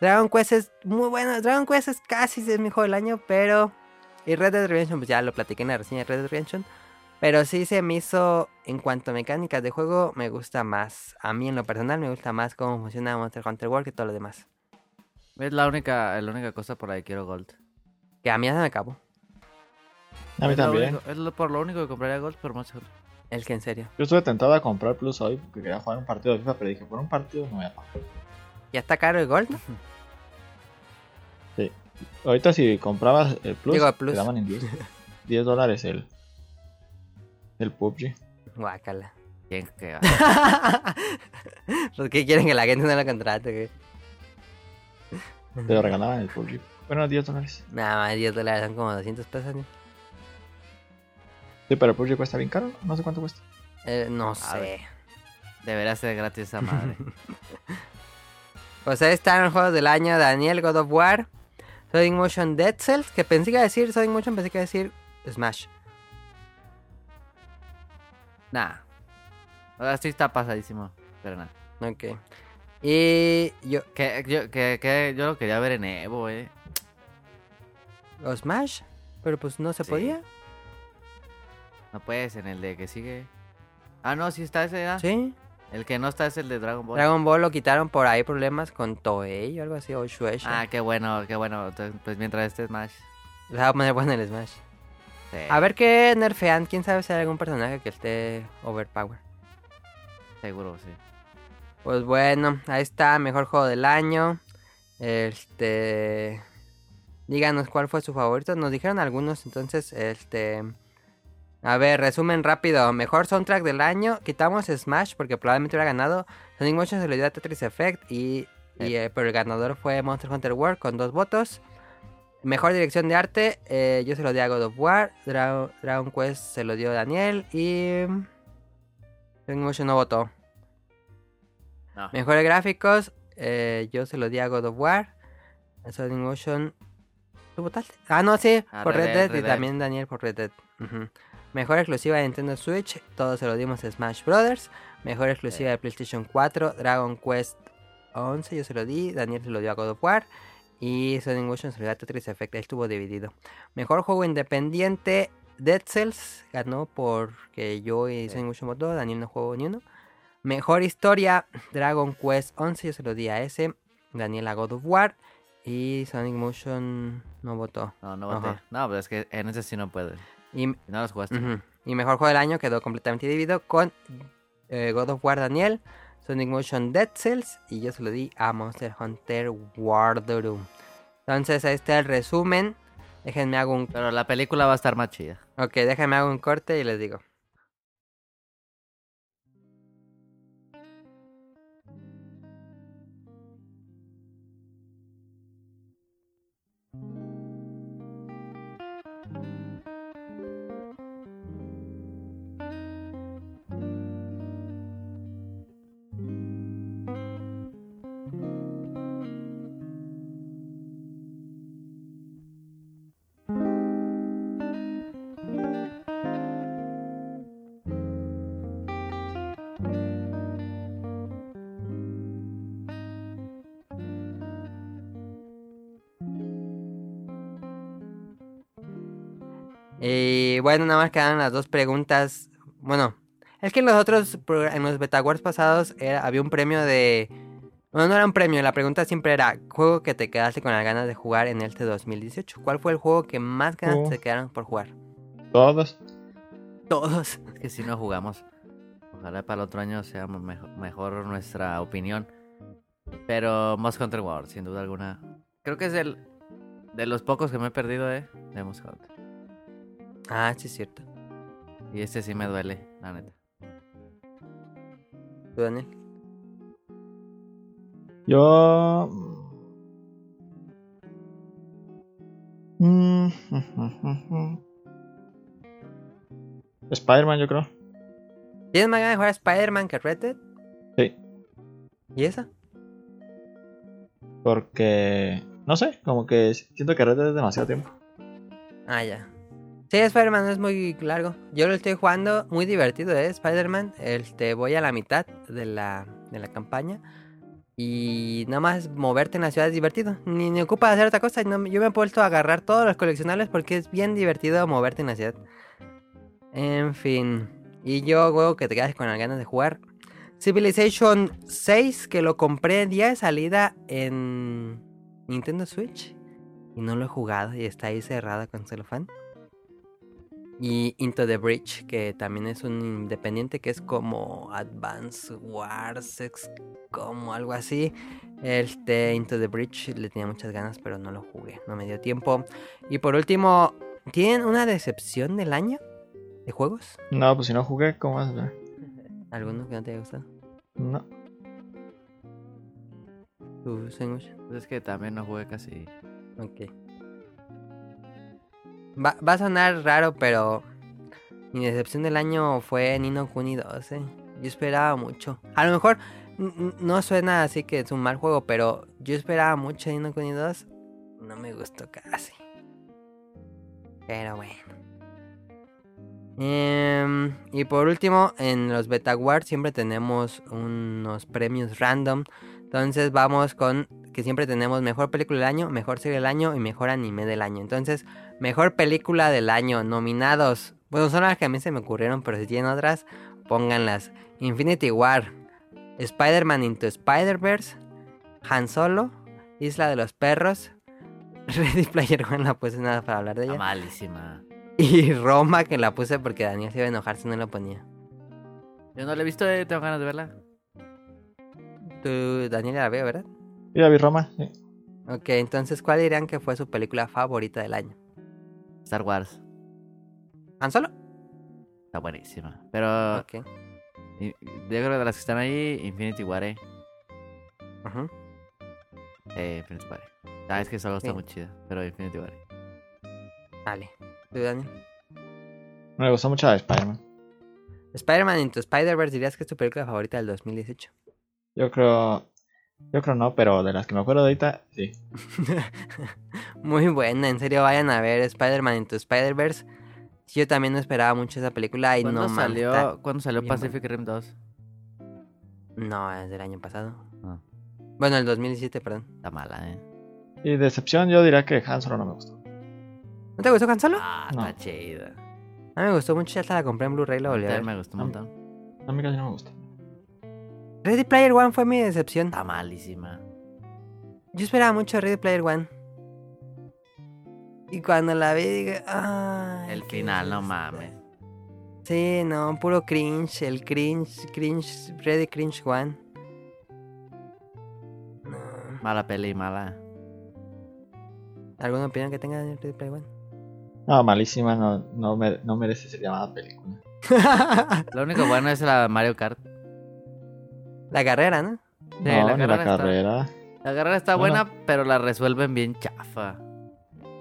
Speaker 1: Dragon Quest es muy bueno. Dragon Quest es casi es mi juego del año, pero. Y Red Dead Redemption, pues ya lo platiqué en la reseña de Red Dead Redemption. Pero sí se me hizo, en cuanto a mecánicas de juego, me gusta más. A mí en lo personal me gusta más cómo funciona Monster Hunter World que todo lo demás.
Speaker 3: Es la única, la única cosa por la que quiero Gold.
Speaker 1: Que a mí ya se me acabó.
Speaker 2: A mí
Speaker 3: Es lo
Speaker 2: también.
Speaker 3: único- es lo- por lo único que compraría Gold por Monster Hunter.
Speaker 1: El que en serio.
Speaker 2: Yo estuve tentado a comprar Plus hoy porque quería jugar un partido de FIFA, pero dije, por un partido no voy a pagar.
Speaker 1: Ya está caro el Gold, ¿no?
Speaker 2: Ahorita si comprabas el Plus,
Speaker 1: Digo, el Plus.
Speaker 2: te daban en 10, 10 dólares el, el PUBG.
Speaker 1: Guácala.
Speaker 3: ¿Quién que va? [laughs]
Speaker 1: ¿Por qué quieren que la gente no lo contrate? güey?
Speaker 2: Te lo regalaban el PUBG. Bueno, 10 dólares.
Speaker 1: Nada más 10 dólares son como 200 pesos. ¿no?
Speaker 2: Sí, pero el PUBG cuesta bien caro. No sé cuánto cuesta.
Speaker 1: Eh, no
Speaker 3: A
Speaker 1: sé.
Speaker 3: ver. Debería ser gratis esa madre. [laughs]
Speaker 1: Pues ahí están los juegos del año: Daniel, God of War, Sonic Motion Dead Cells. Que pensé que iba a decir Sonic Motion, pensé que iba a decir Smash.
Speaker 3: nah. Ahora sí está pasadísimo. Pero nada.
Speaker 1: Ok. Y yo.
Speaker 3: Que, yo, que, que yo lo quería ver en Evo, eh.
Speaker 1: ¿O Smash? Pero pues no se
Speaker 3: Sí.
Speaker 1: podía.
Speaker 3: No puedes, en el de que sigue. Ah, no, sí está ese, ¿verdad?
Speaker 1: Sí.
Speaker 3: El que no está es el de Dragon Ball.
Speaker 1: Dragon Ball lo quitaron por ahí problemas con Toei o algo así, o Shueisha.
Speaker 3: Ah, qué bueno, qué bueno. Entonces, pues mientras este Smash.
Speaker 1: Le va a poner bueno el Smash.
Speaker 3: sí,
Speaker 1: A ver qué nerfean. Quién sabe si hay algún personaje que esté overpower.
Speaker 3: Seguro, sí.
Speaker 1: Pues bueno, ahí está, mejor juego del año. Este. Díganos cuál fue su favorito. Nos dijeron algunos, entonces, este. A ver, resumen rápido. Mejor soundtrack del año. Quitamos Smash porque probablemente hubiera ganado. Sonic Motion se lo dio a Tetris Effect. Y, y, eh, pero el ganador fue Monster Hunter World con dos votos. Mejor dirección de arte. eh, yo se lo di a God of War. Dra- Dragon Quest se lo dio Daniel. Y. Sonic Motion no votó.
Speaker 3: No.
Speaker 1: Mejores gráficos, eh, yo se lo di a God of War. A Sonic Motion. ¿Tú votaste? Ah, no, sí,
Speaker 3: A
Speaker 1: por
Speaker 3: Red
Speaker 1: Red
Speaker 3: Dead,
Speaker 1: y también Daniel por Red Dead. Mejor exclusiva de Nintendo Switch, todos se lo dimos a Smash Brothers. Mejor exclusiva de PlayStation 4, Dragon Quest 11, yo se lo di. Daniel se lo dio a God of War. Y Sonic Motion se lo dio a Tetris Effect, ahí estuvo dividido. Mejor juego independiente, Dead Cells, ganó porque yo y
Speaker 3: Sí.
Speaker 1: Sonic Motion votó, Daniel no jugó ni uno. Mejor historia, Dragon Quest 11, yo se lo di a ese. Daniel a God of War. Y Sonic Motion no votó.
Speaker 3: No, no voté.
Speaker 1: Ajá.
Speaker 3: No, pero es que en ese sí no puedo.
Speaker 1: Y,
Speaker 3: no los jugaste.
Speaker 1: ujú, y mejor juego del año quedó completamente dividido con eh, God of War Daniel, Sonic Motion Dead Cells. Y yo se lo di a Monster Hunter World Room. Entonces ahí está el resumen. Déjenme hago un...
Speaker 3: Pero la película va a estar más chida.
Speaker 1: Ok, déjenme hago un corte y les digo. Y bueno, nada más quedan las dos preguntas. Bueno, es que en los otros, pro- en los Beta Wars pasados, era- había un premio de... Bueno, no era un premio, la pregunta siempre era, juego que te quedaste con las ganas de jugar en este 2018. ¿Cuál fue el juego que más ganas
Speaker 2: Oh.
Speaker 1: te quedaron por jugar?
Speaker 2: Todos.
Speaker 1: Todos. [laughs]
Speaker 3: Es que si no jugamos. Ojalá para el otro año sea mejor, mejor nuestra opinión. Pero Most Hunter World, sin duda alguna. Creo que es el de los pocos que me he perdido, eh. De Most Hunter.
Speaker 1: Ah, sí es cierto.
Speaker 3: Y este sí me duele, la neta.
Speaker 1: ¿Tú, Daniel?
Speaker 2: Yo. Mm, [laughs] Spider-Man, yo creo.
Speaker 1: ¿Tienes más ganas de jugar a Spider-Man que Red Dead?
Speaker 2: Sí.
Speaker 1: ¿Y esa?
Speaker 2: Porque. No sé, como que siento que Red Dead es demasiado tiempo.
Speaker 1: Ah, ya. Sí, Spider-Man es muy largo. Yo lo estoy jugando muy divertido, ¿eh? Spider-Man. Este, voy a la mitad de la, de la campaña. Y nada más moverte en la ciudad es divertido. Ni, ni ocupa hacer otra cosa. no- yo me he puesto a agarrar todos los coleccionables porque es bien divertido moverte en la ciudad. En fin. Y yo, juego que te quedas con las ganas de jugar. Civilization 6, que lo compré día de salida en Nintendo Switch. y no lo he jugado y está ahí cerrado con celofán. Y Into the Bridge, que también es un independiente que es como Advance Wars, como algo así. Este Into the Bridge le tenía muchas ganas, pero no lo jugué, no me dio tiempo. Y por último, ¿tienen una decepción del año de juegos?
Speaker 2: No, pues si no jugué, ¿cómo vas a ver? [laughs]
Speaker 1: ¿Alguno que no te haya gustado?
Speaker 2: No.
Speaker 1: ¿Tú?
Speaker 3: Pues es que también no jugué casi.
Speaker 1: Ok. Va, va a sonar raro, pero mi decepción del año fue Nino Kuni 2. eh. Yo esperaba mucho. A lo mejor no suena así que es un mal juego, pero yo esperaba mucho Nino Kuni 2. No me gustó casi. Pero bueno. Em, y por último, en los Beta Awards siempre tenemos unos premios random. Entonces vamos con que siempre tenemos mejor película del año, mejor serie del año y mejor anime del año. Entonces, mejor película del año, nominados. Bueno, son las que a mí se me ocurrieron, pero si tienen otras, pónganlas. Infinity War, Spider-Man Into Spider-Verse, Han Solo, Isla de los Perros, [laughs] Ready Player One la puse nada para hablar de ella.
Speaker 3: malísima.
Speaker 1: Y Roma que la puse porque Daniel se iba a enojar si no la ponía.
Speaker 3: Yo no la he visto, eh, tengo ganas de verla.
Speaker 1: Tú, Daniel ya la veo, ¿verdad?
Speaker 2: Yo ya vi Roma. sí.
Speaker 1: Ok, entonces, ¿cuál dirían que fue su película favorita del año?
Speaker 3: Star Wars.
Speaker 1: ¿Han Solo?
Speaker 3: Está buenísima. Pero
Speaker 1: Ok.
Speaker 3: y- yo creo que de las que están ahí, Infinity War, eh. Eh, Infinity War. Ah, es que solo está
Speaker 1: Sí.
Speaker 3: muy chida. Pero Infinity War.
Speaker 1: Vale. ¿Tú, Daniel?
Speaker 2: Me gustó mucho la de Spider-Man.
Speaker 1: Spider-Man Into Spider-Verse dirías que es tu película favorita del 2018.
Speaker 2: Yo creo. Yo creo no, pero de las que me acuerdo de ahorita, sí. [laughs]
Speaker 1: Muy buena, en serio, vayan a ver Spider-Man Into Spider-Verse. Yo también no esperaba mucho esa película y
Speaker 3: ¿Cuándo
Speaker 1: no
Speaker 3: salió, ¿cuándo salió Pacific Rim 2?
Speaker 1: No, es del año pasado.
Speaker 3: Ah,
Speaker 1: Bueno, el 2017, perdón.
Speaker 3: está mala, eh.
Speaker 2: Y decepción, yo diría que Han Solo no me gustó.
Speaker 1: ¿No te gustó Han Solo?
Speaker 3: Ah,
Speaker 2: No.
Speaker 3: está chida.
Speaker 1: A mí me gustó mucho, ya hasta la compré en Blu-ray, la volví a ver.
Speaker 3: me gustó un montón.
Speaker 2: A mí casi no me gusta.
Speaker 1: Ready Player One fue mi decepción.
Speaker 3: Está malísima.
Speaker 1: Yo esperaba mucho Ready Player One. Y cuando la vi, dije, "Ay,
Speaker 3: El final, no
Speaker 1: desastre".
Speaker 3: mames.
Speaker 1: Sí, no, puro cringe, el cringe, cringe, Ready Cringe One. No.
Speaker 3: Mala peli, mala.
Speaker 1: ¿Alguna opinión que tenga de Ready Player One?
Speaker 2: No, malísima, no, no, mere- no merece ser llamada película. [laughs] [laughs]
Speaker 3: Lo único bueno es la Mario Kart.
Speaker 1: La carrera, ¿no?
Speaker 3: Sí,
Speaker 2: no,
Speaker 3: la carrera está-. La carrera está
Speaker 2: Bueno.
Speaker 3: buena, pero la resuelven bien chafa.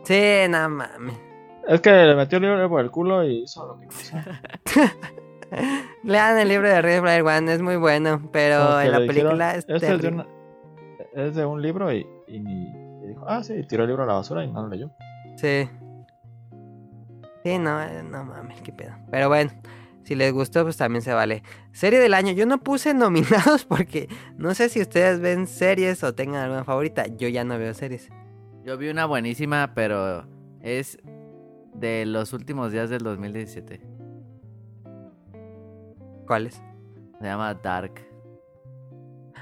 Speaker 1: Sí, no mames.
Speaker 2: Es que le metió el libro por el culo y hizo lo que quiso. [laughs]
Speaker 1: Lean el libro de Ready Player One, es muy bueno, pero en la
Speaker 2: dijeron,
Speaker 1: película es
Speaker 2: "Este es de,
Speaker 1: terrible.
Speaker 2: una- es de un libro y, y, ni- y dijo, ah, sí, tiró el libro a la basura y no lo leyó.
Speaker 1: Sí. Sí, no, eh, no mames, qué pedo. Pero bueno, si les gustó, pues también se vale. Serie del año, yo no puse [laughs] nominados porque no sé si ustedes ven series o tengan alguna favorita. Yo ya no veo series.
Speaker 3: Yo vi una buenísima, pero es de los últimos días del 2017.
Speaker 1: ¿Cuáles?
Speaker 3: Se llama Dark.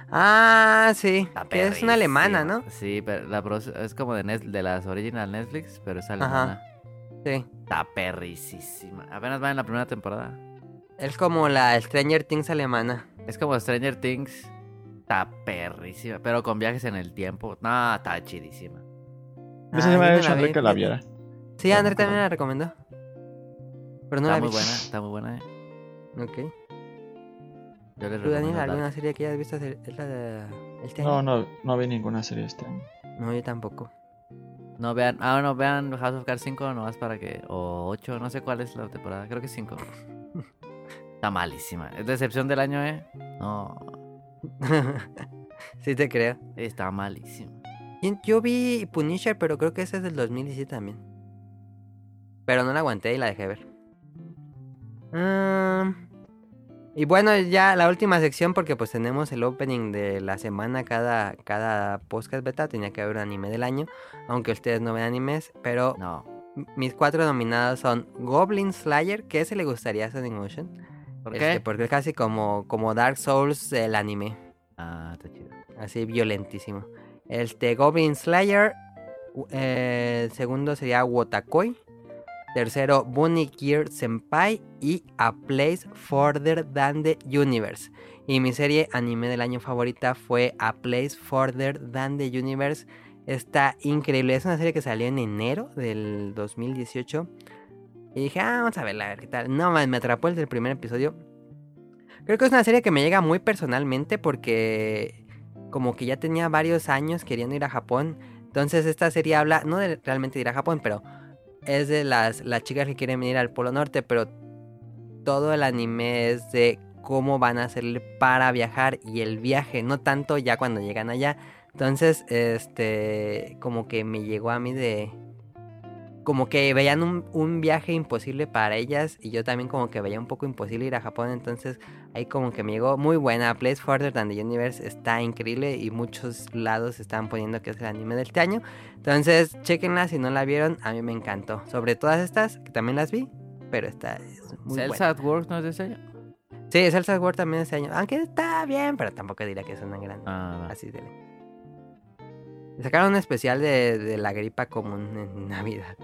Speaker 1: Ah, sí. Que es una alemana, ¿no?
Speaker 3: Sí, pero la es como de, de las original Netflix, pero es alemana.
Speaker 1: Sí.
Speaker 3: Está perricísima. Apenas va en la primera temporada.
Speaker 1: Es como la Stranger Things alemana.
Speaker 3: Es como Stranger Things. Está perrísima, pero con viajes en el tiempo. No, está chidísima.
Speaker 2: Eso
Speaker 1: Ah,
Speaker 2: se me
Speaker 1: yo
Speaker 2: ha
Speaker 1: no
Speaker 2: dicho
Speaker 1: la
Speaker 2: André
Speaker 1: vi,
Speaker 2: que la viera.
Speaker 1: Sí, André también la recomendó. Pero no
Speaker 3: está
Speaker 1: la
Speaker 3: muy
Speaker 1: vi.
Speaker 3: buena, está muy buena. eh.
Speaker 1: Ok.
Speaker 3: Yo les
Speaker 1: ¿Tú, Daniel, alguna serie que hayas visto es la de este
Speaker 2: No,
Speaker 1: año?
Speaker 2: no, no vi ninguna serie este año.
Speaker 1: No, yo tampoco.
Speaker 3: No vean, ah, no, vean House of Cards 5 nomás para que, o 8, no sé cuál es la temporada, creo que 5. Está malísima. Es decepción del año, eh. No, [laughs]
Speaker 1: sí te creo.
Speaker 3: está malísima.
Speaker 1: Yo vi Punisher, pero creo que ese es del 2017 también. Pero no la aguanté y la dejé ver. Y bueno, ya la última sección, porque pues tenemos el opening de la semana cada, cada podcast beta. Tenía que haber un anime del año, aunque ustedes no ven animes. Pero
Speaker 3: No.
Speaker 1: mis cuatro nominados son Goblin Slayer, que ese le gustaría a Sonic Motion.
Speaker 3: ¿Por
Speaker 1: Este, porque es casi como, como Dark Souls el anime.
Speaker 3: Ah, está chido.
Speaker 1: Así violentísimo. Este Goblin Slayer, Eh, segundo sería Wotakoi. Tercero, Bunny Gear Senpai y A Place Further Than the Universe. Y mi serie anime del año favorita fue A Place Further Than the Universe. Está increíble. Es una serie que salió en enero del 2018. Y dije, ah, vamos a verla, a ver qué tal. No, me atrapó el primer episodio. Creo que es una serie que me llega muy personalmente porque como que ya tenía varios años queriendo ir a Japón. Entonces esta serie habla, no de realmente ir a Japón, pero es de las, las chicas que quieren venir al Polo Norte, pero todo el anime es de cómo van a hacerle para viajar y el viaje, no tanto ya cuando llegan allá. Entonces, este, como que me llegó a mí de, como que veían un, viaje imposible para ellas y yo también como que veía un poco imposible ir a Japón, entonces ahí como que me llegó muy buena. Place Further Than the Universe está increíble y muchos lados están poniendo que es el anime del este año. Entonces, chequenla si no la vieron, a mí me encantó. Sobre todas estas, que también las vi, pero esta es muy
Speaker 3: ¿Celsa at Work no es de ese año?
Speaker 1: Sí, Celsa at Work también es de ese año, aunque está bien, pero tampoco diría que es una gran... Ah, así de... Sacaron un especial de, la gripa común en Navidad.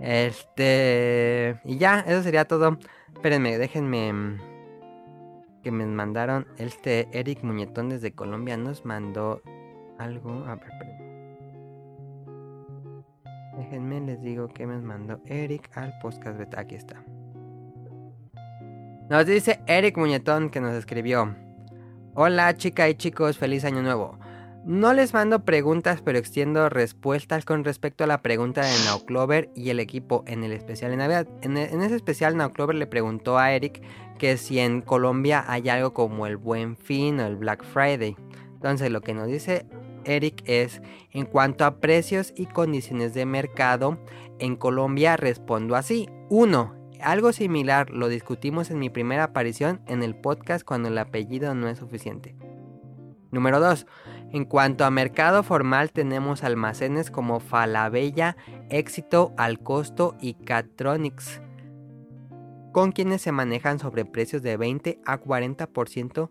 Speaker 1: Este. Y ya, eso sería todo. Espérenme, déjenme. Mm, que me mandaron. Este Eric Muñetón desde Colombia nos mandó algo. A ver, espérenme. Déjenme, les digo que me mandó Eric al podcast beta. Aquí está. Nos dice Eric Muñetón que nos escribió. Hola, chica y chicos, feliz año nuevo. No les mando preguntas, pero extiendo respuestas con respecto a la pregunta de Clover y el equipo en el especial de Navidad. En, e, ese especial, Clover le preguntó a Eric que si en Colombia hay algo como el Buen Fin o el Black Friday. Entonces, lo que nos dice Eric es, en cuanto a precios y condiciones de mercado, en Colombia respondo así. 1. Algo similar lo discutimos en mi primera aparición en el podcast cuando el apellido no es suficiente. Número 2. En cuanto a mercado formal tenemos almacenes como Falabella, Éxito, Al Costo y Catronics, con quienes se manejan sobre precios de 20 a 40%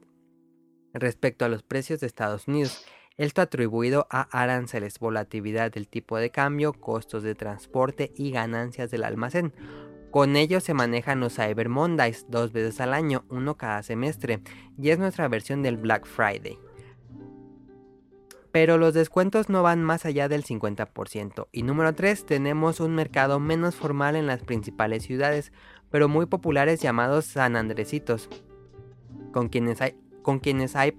Speaker 1: respecto a los precios de Estados Unidos. Esto atribuido a aranceles, volatilidad del tipo de cambio, costos de transporte y ganancias del almacén. Con ello se manejan los Cyber Mondays dos veces al año, uno cada semestre, y es nuestra versión del Black Friday pero los descuentos no van más allá del 50%. Y número 3, tenemos un mercado menos formal en las principales ciudades, pero muy populares llamados San Andresitos, con quienes hay, con quienes hay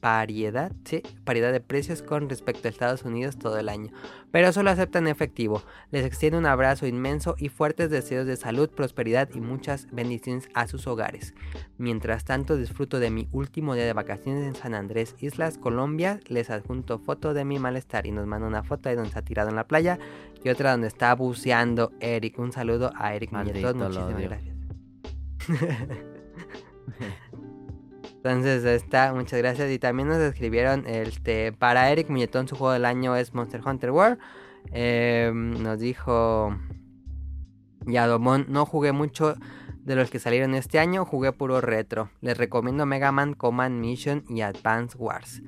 Speaker 1: paridad, sí, de precios con respecto a Estados Unidos todo el año, pero solo aceptan efectivo. Les extiendo un abrazo inmenso y fuertes deseos de salud, prosperidad y muchas bendiciones a sus hogares. Mientras tanto disfruto de mi último día de vacaciones en San Andrés, Islas Colombia. Les adjunto foto de mi malestar y nos manda una foto de donde está tirado en la playa y otra donde está buceando Eric. Un saludo a Eric Muñetón, muchísimas gracias. [laughs] Entonces está, muchas gracias. Y también nos escribieron, este, para Eric Muñetón su juego del año es Monster Hunter World. Em, nos dijo Yadomon, no jugué mucho de los que salieron este año, jugué puro retro. Les recomiendo Mega Man, Command Mission y Advance Wars.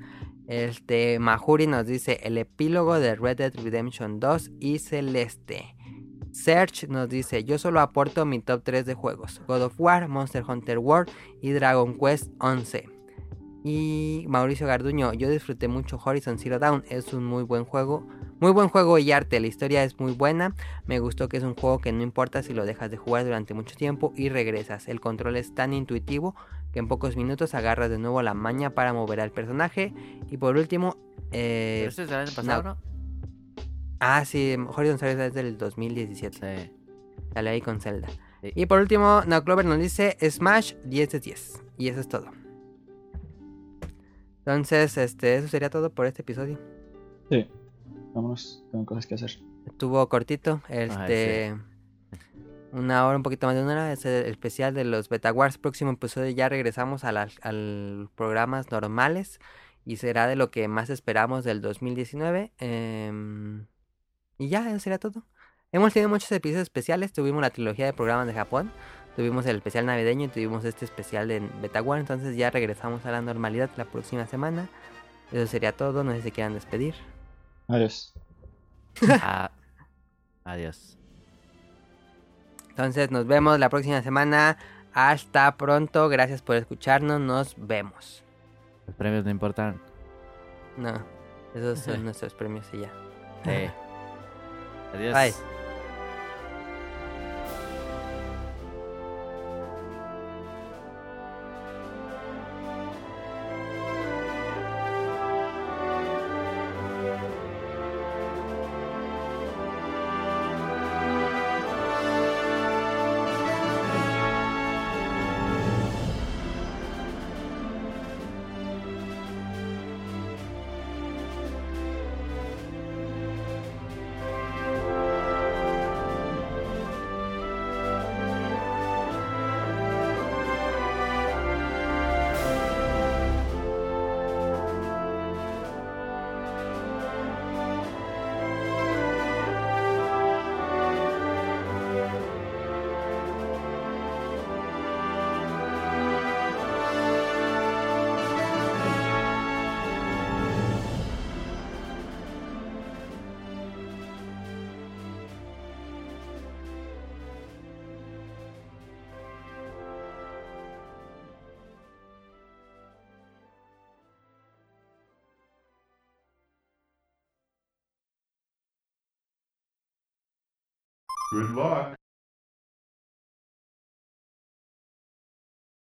Speaker 1: Este, Mahuri nos dice el epílogo de Red Dead Redemption 2 y Celeste. Search nos dice, yo solo aporto mi top 3 de juegos, God of War, Monster Hunter World y Dragon Quest 11. Y Mauricio Garduño, yo disfruté mucho Horizon Zero Dawn, es un muy buen juego, muy buen juego y arte, la historia es muy buena, me gustó que es un juego que no importa si lo dejas de jugar durante mucho tiempo y regresas, el control es tan intuitivo que en pocos minutos agarras de nuevo la maña para mover al personaje. Y por último... Eh,
Speaker 3: este es del año pasado, ¿no?
Speaker 1: Ah, sí, Horizon Zero Dawn es del 2017. Dale ahí con Zelda. Y por último, No Clover nos dice Smash 10 de 10. Y eso es todo. Entonces, este, eso sería todo por este episodio.
Speaker 2: Sí. Vámonos, tengo cosas que hacer.
Speaker 1: Estuvo cortito, este. Una hora, un poquito más de una hora. Es el especial de los Beta Wars. Próximo episodio ya regresamos a, los programas normales. Y será de lo que más esperamos del 2019. Eh, y ya, eso sería todo. Hemos tenido muchos episodios especiales. Tuvimos la trilogía de programas de Japón. Tuvimos el especial navideño y tuvimos este especial de Betaguan. Entonces ya regresamos a la normalidad la próxima semana. Eso sería todo. No sé si quieran despedir.
Speaker 2: Adiós. [laughs]
Speaker 3: Ah, adiós.
Speaker 1: Entonces nos vemos la próxima semana. Hasta pronto. Gracias por escucharnos. Nos vemos.
Speaker 3: Los premios no importan.
Speaker 1: No, esos son [laughs] nuestros premios y ya.
Speaker 3: Sí. [laughs] Adiós.
Speaker 1: Bye.